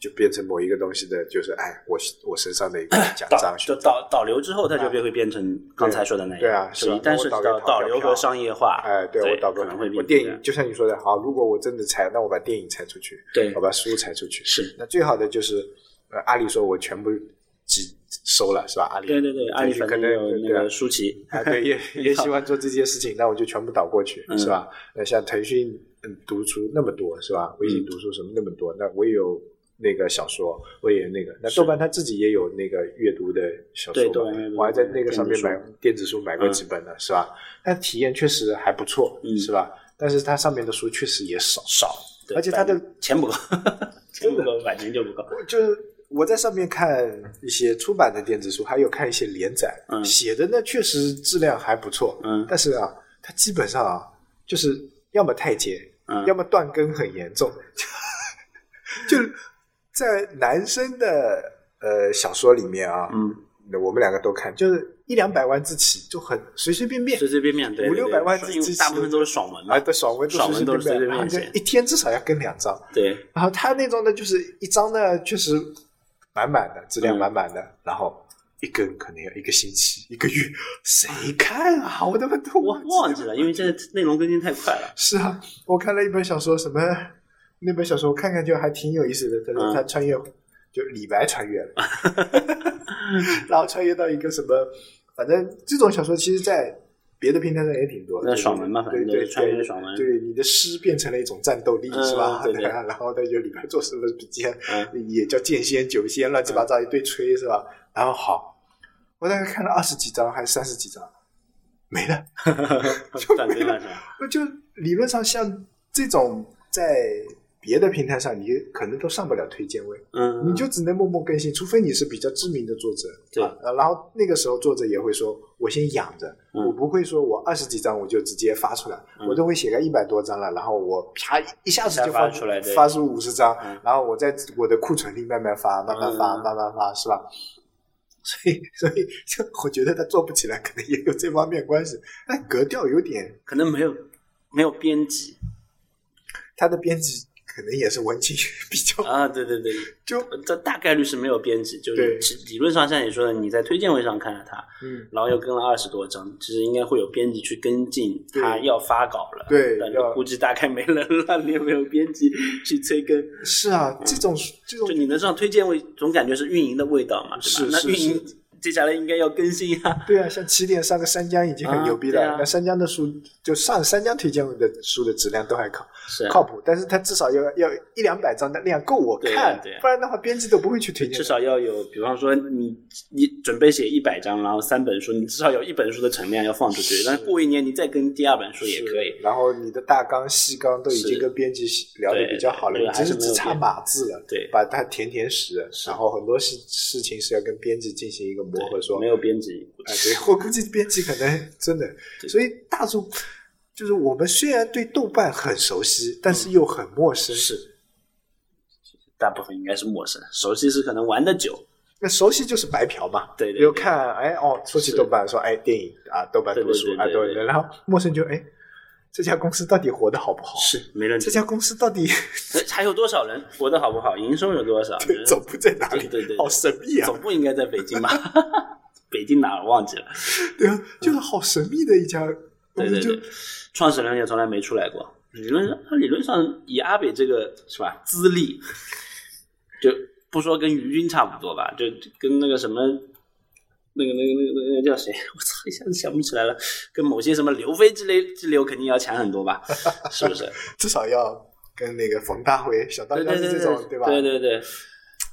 Speaker 2: 就变成某一个东西的，就是哎，我我身上的一个 奖
Speaker 3: 导
Speaker 2: 章
Speaker 3: 就导导流之后，它就会变成刚才说的那样。
Speaker 2: 对啊是吧
Speaker 3: 就一旦涉及到
Speaker 2: 我导
Speaker 3: 导流和商业化，
Speaker 2: 哎，对
Speaker 3: 对
Speaker 2: 我导个
Speaker 3: 可能会变
Speaker 2: 我电影就像你说的，好，如果我真的裁，那我把电影裁出去，
Speaker 3: 对
Speaker 2: 我把书裁出去，
Speaker 3: 是
Speaker 2: 那最好的就是呃，阿里说我全部只收了是吧？阿里
Speaker 3: 对对对，阿里
Speaker 2: 可能
Speaker 3: 有那个舒淇，
Speaker 2: 啊，对，也 也喜欢做这些事情，那我就全部倒过去，
Speaker 3: 嗯
Speaker 2: 是吧？那像腾讯嗯读书那么多，是吧？微信读书什么那么多，那我也有那个小说，我也有那个，那豆瓣他自己也有那个阅读的小说嘛
Speaker 3: 对
Speaker 2: 我还在那个上面买
Speaker 3: 电子书
Speaker 2: 买过几本呢，是吧？但体验确实还不错，
Speaker 3: 嗯
Speaker 2: 是吧？但是它上面的书确实也少，
Speaker 3: 少，
Speaker 2: 而且它的
Speaker 3: 钱不够，钱不够，版权就不够。
Speaker 2: 就是我在上面看一些出版的电子书，还有看一些连载，
Speaker 3: 嗯
Speaker 2: 写的呢确实质量还不错，
Speaker 3: 嗯
Speaker 2: 但是啊，它基本上啊，就是要么太监，
Speaker 3: 嗯
Speaker 2: 要么断更很严重，就在男生的呃小说里面啊，
Speaker 3: 嗯，
Speaker 2: 我们两个都看，就是一两百万字起，就很随随便便，
Speaker 3: 随随便便，对
Speaker 2: 五六百万字起
Speaker 3: 大部分都是爽文嘛
Speaker 2: 啊，，的爽文都
Speaker 3: 爽文都是
Speaker 2: 随便
Speaker 3: 随随便便
Speaker 2: 一天至少要更两章，
Speaker 3: 对，
Speaker 2: 然后他那种呢，就是一张呢，确实满满的，质量满满的，然后一根可能要一个星期、一个月，谁看啊？我他妈都
Speaker 3: 忘忘记了，因为现在内容更新太快了。
Speaker 2: 是啊，我看了一本小说，什么那本小说，我看看就还挺有意思的。他说
Speaker 3: 嗯
Speaker 2: 他穿越，就李白穿越了，然后穿越到一个什么，反正这种小说其实，在别的平台上也挺多的。
Speaker 3: 那爽文嘛反正
Speaker 2: 对对
Speaker 3: 爽文
Speaker 2: 对你的诗变成了一种战斗力，
Speaker 3: 嗯
Speaker 2: 是吧？
Speaker 3: 对对
Speaker 2: 然后他就里边做什么笔记，
Speaker 3: 嗯
Speaker 2: 也叫剑仙、酒仙，乱七八糟一堆吹，是吧？然后好，我大概看了二十几章还是三十几章，没了。
Speaker 3: 就没了
Speaker 2: 就理论上像这种在别的平台上，你可能都上不了推荐位，
Speaker 3: 嗯，
Speaker 2: 你就只能默默更新，除非你是比较知名的作者。
Speaker 3: 对
Speaker 2: 啊，然后那个时候作者也会说，我先养着，
Speaker 3: 嗯
Speaker 2: 我不会说我二十几张我就直接发出来，
Speaker 3: 嗯
Speaker 2: 我都会写个一百多张了，然后我啪一下子就
Speaker 3: 发出来
Speaker 2: 发出五十张，
Speaker 3: 嗯
Speaker 2: 然后我在我的库存里慢慢发，慢慢发，
Speaker 3: 嗯
Speaker 2: 慢慢发，是吧？所以，所以，就我觉得他做不起来，可能也有这方面关系。但格调有点
Speaker 3: 可能没有没有编辑
Speaker 2: 他的编辑可能也是文青比较，
Speaker 3: 啊，对对对，
Speaker 2: 就
Speaker 3: 这大概率是没有编辑，就是理论上像你说的，你在推荐位上看了他，
Speaker 2: 嗯，
Speaker 3: 然后又更了二十多张，其实应该会有编辑去跟进，他要发稿了，但
Speaker 2: 对要
Speaker 3: 估计大概没人了，你也没有编辑去催更，
Speaker 2: 是啊，这种这种
Speaker 3: 就你能上推荐位，总感觉是运营的味道嘛，是吧？
Speaker 2: 是是
Speaker 3: 那运营接下来应该要更新呀，
Speaker 2: 对啊，像起点上个三江已经很牛逼了，
Speaker 3: 啊啊。
Speaker 2: 那三江的书就上三江推荐的书的质量都还靠
Speaker 3: 是
Speaker 2: 靠谱，但是他至少要要一两百张的量够我
Speaker 3: 对
Speaker 2: 看
Speaker 3: 对，
Speaker 2: 不然的话编辑都不会去推荐。
Speaker 3: 至少要有，比方说你你准备写一百张，然后三本书，你至少有一本书的存量要放出去，但是过一年你再跟第二本书也可以。
Speaker 2: 然后你的大纲、细纲都已经跟编辑聊的比较好了，
Speaker 3: 对对
Speaker 2: 你只是
Speaker 3: 还是
Speaker 2: 只差码字了，
Speaker 3: 对。
Speaker 2: 把它填填实，然后很多事事情是要跟编辑进行一个磨合，说
Speaker 3: 没有编辑，
Speaker 2: 哎，对，我估计编辑可能真的，所以大众就是我们虽然对豆瓣很熟悉，但是又很陌生。
Speaker 3: 是大部分应该是陌生，熟悉是可能玩的久，
Speaker 2: 那熟悉就是白嫖嘛，
Speaker 3: 对对对
Speaker 2: 有看哎哦，说起豆瓣说哎电影啊，豆瓣读书啊，
Speaker 3: 对对对
Speaker 2: 对然后陌生就哎这家公司到底活得好不好？
Speaker 3: 是没人
Speaker 2: 这家公司到底
Speaker 3: 呃还有多少人活得好不好，营收有多少？
Speaker 2: 对总部在哪里？
Speaker 3: 对对对
Speaker 2: 好神秘啊！
Speaker 3: 总部应该在北京吧？北京哪儿忘记了？
Speaker 2: 对啊，就是好神秘的一家公司，就
Speaker 3: 对对对，创始人也从来没出来过。理论上，他理论上以阿北这个是吧资历，就不说跟于军差不多吧，就跟那个什么。那个、那个、那个、那个叫谁？我操，一下子想不起来了。跟某些什么刘飞之类之流肯定要强很多吧？是不是？
Speaker 2: 至少要跟那个冯大辉、小当
Speaker 3: 对
Speaker 2: 家是
Speaker 3: 对对
Speaker 2: 这种吧？
Speaker 3: 对对对，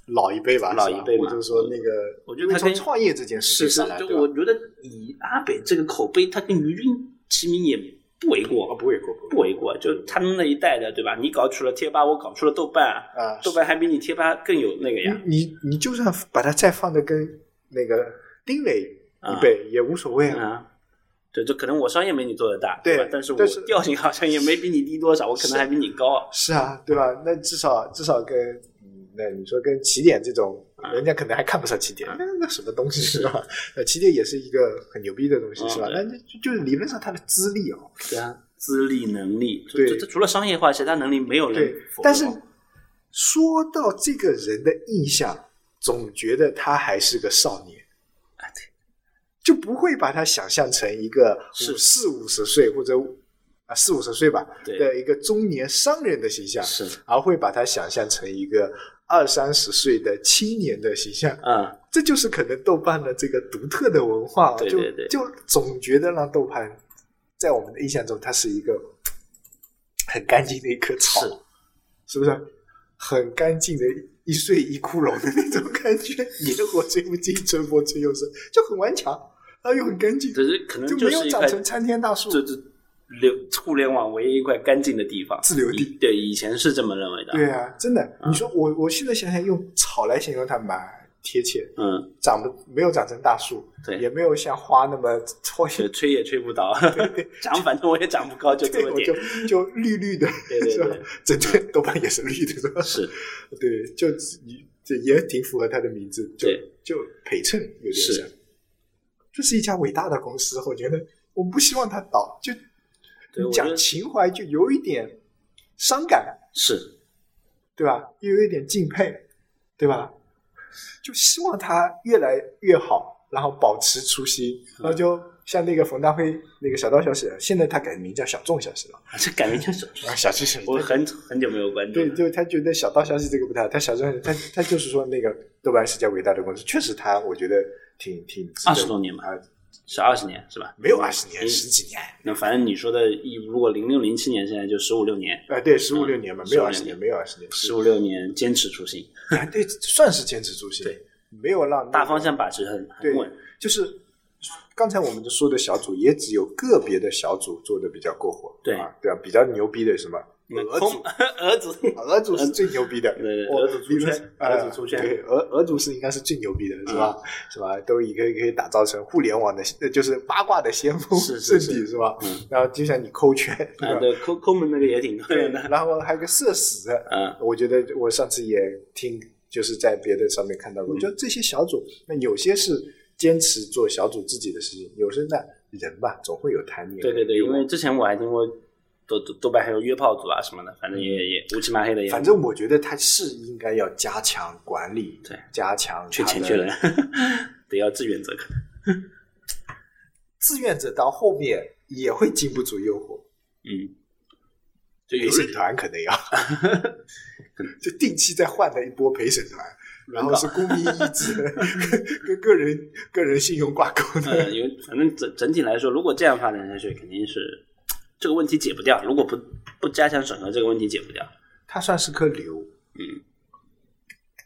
Speaker 2: 老一辈吧，
Speaker 3: 老一辈嘛
Speaker 2: 就是说那个，
Speaker 3: 我觉得他跟
Speaker 2: 从创业这件事情上来，，对
Speaker 3: 我觉得以阿北这个口碑，他跟于军齐名也不为过。
Speaker 2: 哦，不为过，
Speaker 3: 不为过，就他们那一代的，对吧？你搞出了贴吧，我搞出了豆瓣，
Speaker 2: 啊，
Speaker 3: 豆瓣还比你贴吧更有那个呀。
Speaker 2: 你你你就算把它再放的跟那个丁磊一辈也无所谓啊。
Speaker 3: 啊，对，就可能我商业没你做的大，
Speaker 2: 对
Speaker 3: 吧？但是我调性好像也没比你低多少，我可能还比你高。
Speaker 2: 是啊，对吧？那至少至少跟嗯那你说跟起点这种，
Speaker 3: 啊
Speaker 2: 人家可能还看不上起点，那那什么东西是吧？那，起点也是一个很牛逼的东西，
Speaker 3: 嗯
Speaker 2: 是吧？
Speaker 3: 对
Speaker 2: 那那就就是理论上他的资历哦，
Speaker 3: 对啊，资历能力，就
Speaker 2: 对
Speaker 3: 就就除了商业化，其他能力没有人
Speaker 2: 对，但是说到这个人的印象，总觉得他还是个少年就不会把它想象成一个
Speaker 3: 是
Speaker 2: 五四五十岁或者啊四五十岁吧
Speaker 3: 对
Speaker 2: 的一个中年商人的形象，
Speaker 3: 是，
Speaker 2: 而会把它想象成一个二三十岁的青年的形象。
Speaker 3: 嗯，
Speaker 2: 这就是可能豆瓣的这个独特的文化，
Speaker 3: 对对对
Speaker 2: 就就总觉得让豆瓣在我们的印象中，它是一个很干净的一棵草，
Speaker 3: 是
Speaker 2: 是不是？很干净的一岁一枯荣的那种感觉，野火吹不尽，春风吹又生，就很顽强，然后又很干净，
Speaker 3: 只是可能
Speaker 2: 就没有长成参天大树。
Speaker 3: 这这流互联网唯一一块干净的地方，
Speaker 2: 自留地。
Speaker 3: 对，以前是这么认为的。
Speaker 2: 对啊，真的，你说我我现在想想，用草来形容它蛮贴切，
Speaker 3: 嗯，
Speaker 2: 长得没有长成大树，
Speaker 3: 对。
Speaker 2: 也没有像花那么拖
Speaker 3: 就吹也吹不倒，长反正我也长不高，就这
Speaker 2: 对，
Speaker 3: 么
Speaker 2: 我就
Speaker 3: 点。
Speaker 2: 就绿绿的，
Speaker 3: 对对对？
Speaker 2: 整对豆瓣也是绿的，是吧？
Speaker 3: 是，
Speaker 2: 对，就这也挺符合他的名字，就就陪衬有点像。这是一家伟大的公司，我觉得我不希望它倒，就讲情怀就有一点伤感，
Speaker 3: 是，
Speaker 2: 对吧？又有一点敬佩，对吧？就希望它越来越好，然后保持初心，
Speaker 3: 嗯
Speaker 2: 然后就像那个冯大辉那个小道消息，现在他改名叫小众消息了，
Speaker 3: 这改名叫什么？
Speaker 2: 啊，小知识，
Speaker 3: 我很很久没有关注
Speaker 2: 对，就他觉得小道消息这个不太好，他小众，他他就是说那个豆瓣是家伟大的公司，确实他我觉得挺挺
Speaker 3: 二十多年吧
Speaker 2: 啊，
Speaker 3: 是二十年是吧？
Speaker 2: 没有二十年，
Speaker 3: 嗯
Speaker 2: 十几年，
Speaker 3: 那反正你说的，一如果零六零七年，现在就十五六年，
Speaker 2: 哎，对，十五六年嘛，没有二
Speaker 3: 15
Speaker 2: 十年，没有二十年，
Speaker 3: 十五六年坚持初心，
Speaker 2: 啊，对，算是坚持初心，
Speaker 3: 对，
Speaker 2: 没有让
Speaker 3: 大方向把持很很稳。
Speaker 2: 就是刚才我们说的小组，也只有个别的小组做的比较过火，
Speaker 3: 对
Speaker 2: 啊，对啊，比较牛逼的什么俄
Speaker 3: 空
Speaker 2: 组，
Speaker 3: 儿子，
Speaker 2: 俄组是最牛逼的，
Speaker 3: 对对
Speaker 2: 我
Speaker 3: 俄组出圈
Speaker 2: 呃
Speaker 3: 俄组出圈。嗯
Speaker 2: 对，俄俄组是应该是最牛逼的，是吧？是吧？都已可以可以打造成互联网的，呃就是八卦的先锋圣地，是。吧？
Speaker 3: 嗯？
Speaker 2: 然后就像你抠圈，对
Speaker 3: 抠抠门那个也挺多
Speaker 2: 对，
Speaker 3: 的。
Speaker 2: 然后还有个社死的，
Speaker 3: 嗯，
Speaker 2: 我觉得我上次也听，就是在别的上面看到过，
Speaker 3: 嗯。
Speaker 2: 就这些小组，那有些是坚持做小组自己的事情，有些呢人吧总会有贪念，
Speaker 3: 对对对，因为之前我还听过豆豆豆瓣还有约炮组啊什么的，反正也也乌漆麻黑的也。
Speaker 2: 反正我觉得他是应该要加强管理，
Speaker 3: 对，
Speaker 2: 加强
Speaker 3: 缺钱缺人，得要志愿者可能。
Speaker 2: 志愿者到后面也会经不住诱惑，
Speaker 3: 嗯，就有
Speaker 2: 陪审团可能要，就定期再换了一波陪审团，然后是公民意志跟跟个人个人信用挂钩的，
Speaker 3: 因为反正整整体来说，如果这样发展下去，肯定是这个问题解不掉。如果不不加强审核，这个问题解不掉。
Speaker 2: 它算是颗瘤，
Speaker 3: 嗯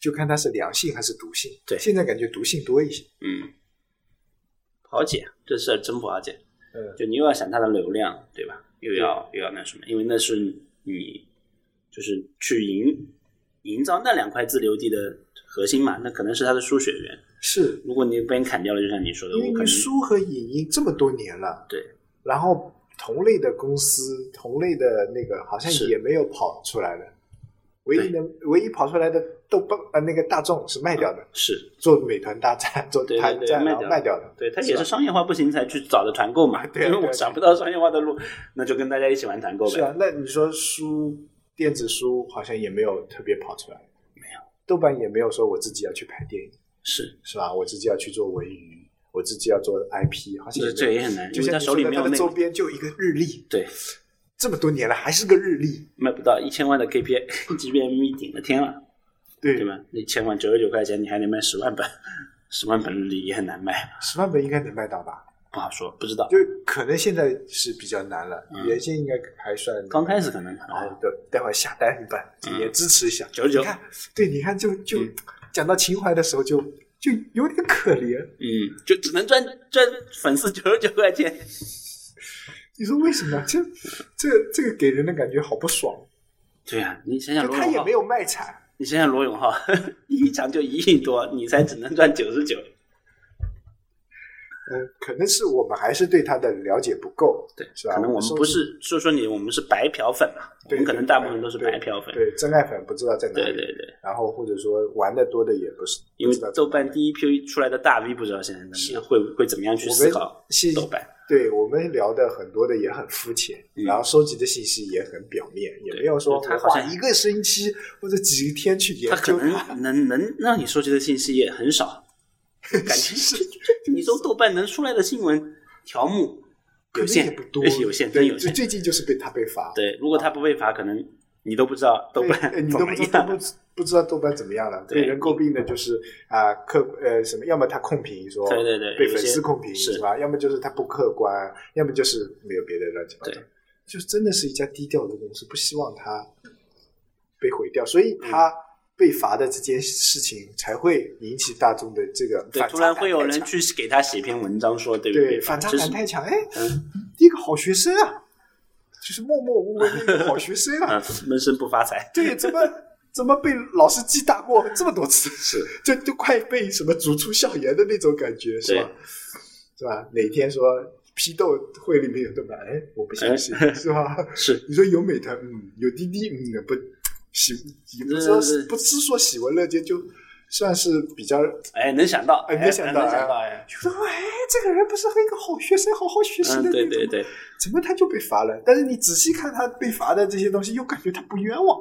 Speaker 2: 就看它是良性还是毒性。
Speaker 3: 对
Speaker 2: 现在感觉毒性多一些。
Speaker 3: 嗯，不好解，这事儿真不好解。
Speaker 2: 嗯，
Speaker 3: 就你又要想它的流量，对吧？又要又要那什么，因为那是你就是去营营造那两块自留地的核心嘛，那可能是它的输血源。
Speaker 2: 是
Speaker 3: 如果你被人砍掉了，就像你说的，
Speaker 2: 因为
Speaker 3: 我可能
Speaker 2: 你书和影音这么多年了，
Speaker 3: 对
Speaker 2: 然后同类的公司、同类的那个好像也没有跑出来的。唯一能唯一跑出来的豆瓣呃那个大众是卖掉的，
Speaker 3: 是
Speaker 2: 做美团大战做团战然后
Speaker 3: 对卖掉
Speaker 2: 卖掉的。
Speaker 3: 对，它也是商业化不行才去找的团购嘛。因为我找不到商业化的路，那就跟大家一起玩团购呗。
Speaker 2: 是啊，那你说书电子书好像也没有特别跑出来，
Speaker 3: 没有，
Speaker 2: 豆瓣也没有说我自己要去拍电影，
Speaker 3: 是，
Speaker 2: 是吧？我自己要去做文娱，我自己要做 IP，好像
Speaker 3: 这
Speaker 2: 也
Speaker 3: 很难，
Speaker 2: 就像你说的，周
Speaker 3: 里没有那个，
Speaker 2: 边就一个日历，
Speaker 3: 对，
Speaker 2: 这么多年了还是个日历，
Speaker 3: 卖不到一千万的 KPI 即便蜜顶了天了，
Speaker 2: 对。
Speaker 3: 对吧？那一千万九十九块钱，你还得卖十万本，十万本日历也很难卖，
Speaker 2: 十万本应该能卖到吧？
Speaker 3: 不好说，不知道。
Speaker 2: 就可能现在是比较难了，
Speaker 3: 嗯。
Speaker 2: 原先应该还算
Speaker 3: 刚开始可能。
Speaker 2: 然后对，待会儿下单一半，也支持一下。
Speaker 3: 99
Speaker 2: 你看，对，你看就就
Speaker 3: 嗯。
Speaker 2: 讲到情怀的时候就就有点可怜。
Speaker 3: 嗯，就只能赚赚粉丝九十九块钱。
Speaker 2: 你说为什么？这这这个给人的感觉好不爽。
Speaker 3: 对啊，你想想罗永浩，
Speaker 2: 他也没有卖惨，
Speaker 3: 你想想罗永浩，一场就一亿多，你才只能赚九十九。
Speaker 2: 嗯，可能是我们还是对他的了解不够，
Speaker 3: 对，
Speaker 2: 是吧？
Speaker 3: 可能我们不是说说你，我们是白嫖粉嘛，我
Speaker 2: 对，
Speaker 3: 们可能大部分都是白嫖粉。
Speaker 2: 对，真爱粉不知道在哪里。
Speaker 3: 对对对，
Speaker 2: 然后或者说玩的多的也不是，
Speaker 3: 因为豆瓣第一批出来的大 V 不知道现在怎么样，会会怎么样去思考
Speaker 2: 信
Speaker 3: 豆瓣。
Speaker 2: 对我们聊的很多的也很肤浅，
Speaker 3: 嗯
Speaker 2: 然后收集的信息也很表面，也没有说
Speaker 3: 他好像
Speaker 2: 花一个星期或者几天去研
Speaker 3: 他可
Speaker 2: 究它。
Speaker 3: 能能能让你收集的信息也很少，感觉
Speaker 2: 是
Speaker 3: 你说豆瓣能出来的新闻条目 有限，
Speaker 2: 不多，
Speaker 3: 有限，
Speaker 2: 对
Speaker 3: 真有限。
Speaker 2: 最近就是被他被罚，
Speaker 3: 对，如果他不被罚，可能你都不知道豆瓣
Speaker 2: 哎你都不知道。不知不知道豆瓣怎么样了。
Speaker 3: 对
Speaker 2: 被人诟病的就是啊客呃什么，要么他控评说
Speaker 3: 对对对
Speaker 2: 被粉丝控评
Speaker 3: 是
Speaker 2: 吧？要么就是他不客观，要么就是没有别的乱七八糟。就是真的是一家低调的公司，不希望它被毁掉，所以
Speaker 3: 嗯
Speaker 2: 他被罚的这件事情才会引起大众的这个
Speaker 3: 对，突然会有人去给他写篇文章说，对不
Speaker 2: 对反差感太强，哎，
Speaker 3: 嗯
Speaker 2: 一个好学生啊，就是默默无闻的一个好学生啊，
Speaker 3: 啊，闷声不发财。
Speaker 2: 对，怎么 怎么被老师记大过这么多次？
Speaker 3: 是，
Speaker 2: 就就快被什么逐出校园的那种感觉，是吧？是吧？哪天说批斗会里面有对吧？哎，我不相信，是吧？
Speaker 3: 是
Speaker 2: 你说有美团，嗯，有滴滴，嗯，不喜，也不说不是说喜闻乐见，就算是比较
Speaker 3: 哎，能想到，
Speaker 2: 哎
Speaker 3: 哎，
Speaker 2: 能想到
Speaker 3: 哎，
Speaker 2: 觉得哎，这个人不是一个好学生，好好学习的
Speaker 3: 嗯，
Speaker 2: 那种，
Speaker 3: 对对对，
Speaker 2: 怎么他就被罚了？但是你仔细看他被罚的这些东西，又感觉他不冤枉，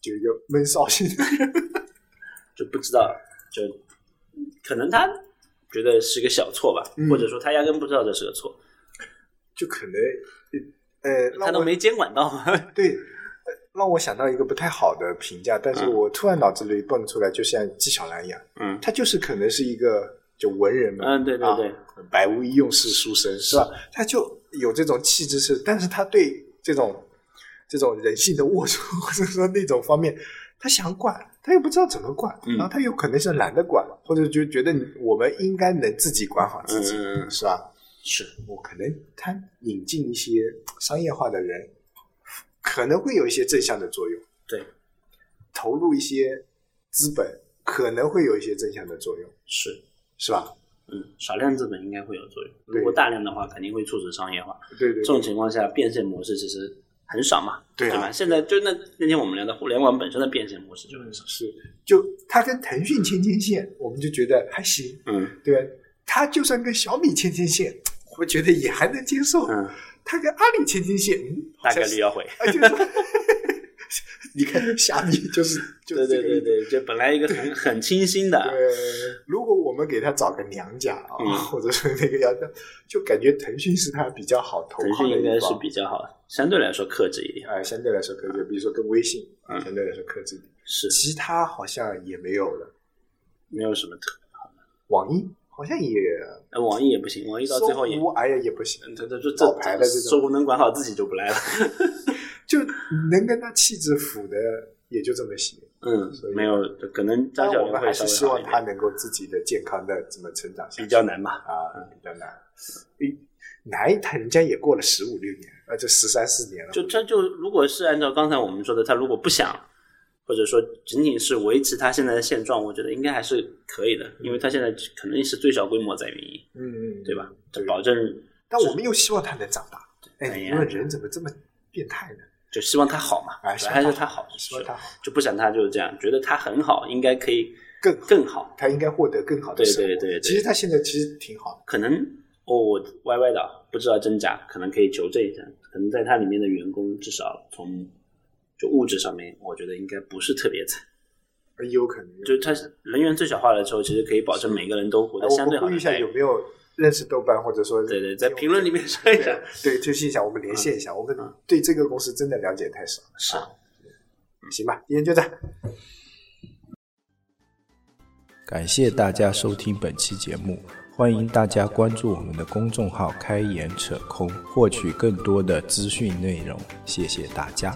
Speaker 2: 就一个闷骚型的人。
Speaker 3: 就不知道，就可能他觉得是个小错吧，
Speaker 2: 嗯
Speaker 3: 或者说他压根不知道这是个错，
Speaker 2: 就可能呃，
Speaker 3: 他都没监管到。
Speaker 2: 对，呃让我想到一个不太好的评价，但是
Speaker 3: 嗯。
Speaker 2: 我突然脑子里蹦出来，就像纪晓岚一样，
Speaker 3: 嗯。
Speaker 2: 他就是可能是一个就文人嘛，
Speaker 3: 嗯，对对对，
Speaker 2: 啊百无一用是书生，是吧？他就有这种气质是，但是他对这种这种人性的龌龊，或者说那种方面，他想管，他又不知道怎么管，
Speaker 3: 嗯。
Speaker 2: 然后他有可能是懒得管，或者就觉得我们应该能自己管好自己，是吧？
Speaker 3: 是，
Speaker 2: 我可能他引进一些商业化的人，可能会有一些正向的作用，
Speaker 3: 对，
Speaker 2: 投入一些资本，可能会有一些正向的作用，
Speaker 3: 是，
Speaker 2: 是吧？
Speaker 3: 嗯，少量资本应该会有作用，如果大量的话，肯定会促使商业化。
Speaker 2: 对对对。
Speaker 3: 这种情况下，变现模式其实很少嘛，
Speaker 2: 对啊。
Speaker 3: 吧？现在就那那天我们聊的互联网本身的变现模式就很少，
Speaker 2: 是，就它跟腾讯牵牵线，我们就觉得还行，
Speaker 3: 嗯。
Speaker 2: 对吧？他就算跟小米牵牵线，我觉得也还能接受。
Speaker 3: 嗯，
Speaker 2: 他跟阿里牵牵线，嗯，
Speaker 3: 大概率要回。
Speaker 2: 啊，就是 你看虾米就是就是
Speaker 3: 对对对对，就本来一个很很清新的，
Speaker 2: 呃，如果我们给他找个娘家啊，
Speaker 3: 嗯。
Speaker 2: 或者说那个要，就感觉腾讯是他比较好投
Speaker 3: 腾
Speaker 2: 靠
Speaker 3: 讯应该是。比较好，相对来说克制一点。
Speaker 2: 啊、相对来说克制，比如说跟微信，
Speaker 3: 嗯。
Speaker 2: 相对来说克制一点。
Speaker 3: 是。
Speaker 2: 其他好像也没有了，
Speaker 3: 没有什么特别好的，
Speaker 2: 网易好像也，
Speaker 3: 呃网易也不行，网易到最后也
Speaker 2: 哎呀也不行，
Speaker 3: 嗯这这这
Speaker 2: 牌的这种
Speaker 3: 搜狐能管好自己就不赖了。
Speaker 2: 就能跟他气质符的也就这么些。
Speaker 3: 嗯没有，可能张小
Speaker 2: 但我们还
Speaker 3: 龙会稍微
Speaker 2: 是希望他能够自己的健康的怎么成长下去。
Speaker 3: 比较难吧？
Speaker 2: 啊，比较难。诶难，他人家也过了十五六年，啊，这十三四年了。
Speaker 3: 就他就如果是按照刚才我们说的，他如果不想，或者说仅仅是维持他现在的现状，我觉得应该还是可以的，因为他现在可能是最小规模在运营，
Speaker 2: 嗯嗯，
Speaker 3: 对吧？保证，
Speaker 2: 但我们又希望他能长大。哎，你说人怎么这么变态呢？
Speaker 3: 就希望他好嘛，
Speaker 2: 哎，
Speaker 3: 还是他好，
Speaker 2: 希望他好，
Speaker 3: 就不想他就是这样，觉得他很好，应该可以
Speaker 2: 更
Speaker 3: 更好。
Speaker 2: 他应该获得更好的
Speaker 3: 对
Speaker 2: 生活。
Speaker 3: 对对对
Speaker 2: 其实他现在其实挺好的。
Speaker 3: 可能哦，我歪歪的啊，不知道真假，可能可以求证一下。可能在它里面的员工，至少从就物质上面，我觉得应该不是特别惨。
Speaker 2: 也有可能。
Speaker 3: 就是他人员最小化了之后，其实可以保证每个人都活
Speaker 2: 哎
Speaker 3: 得相
Speaker 2: 我们呼吁一下，有没有认识豆瓣，或者说
Speaker 3: 对对，在评论里面说一下。
Speaker 2: 对，就心想我们连线一下，我们
Speaker 3: 嗯
Speaker 2: 对这个公司真的了解太少了。
Speaker 3: 是
Speaker 2: 啊行吧，今天就这样。
Speaker 1: 感谢大家收听本期节目，欢迎大家关注我们的公众号“开眼扯空”，获取更多的资讯内容。谢谢大家。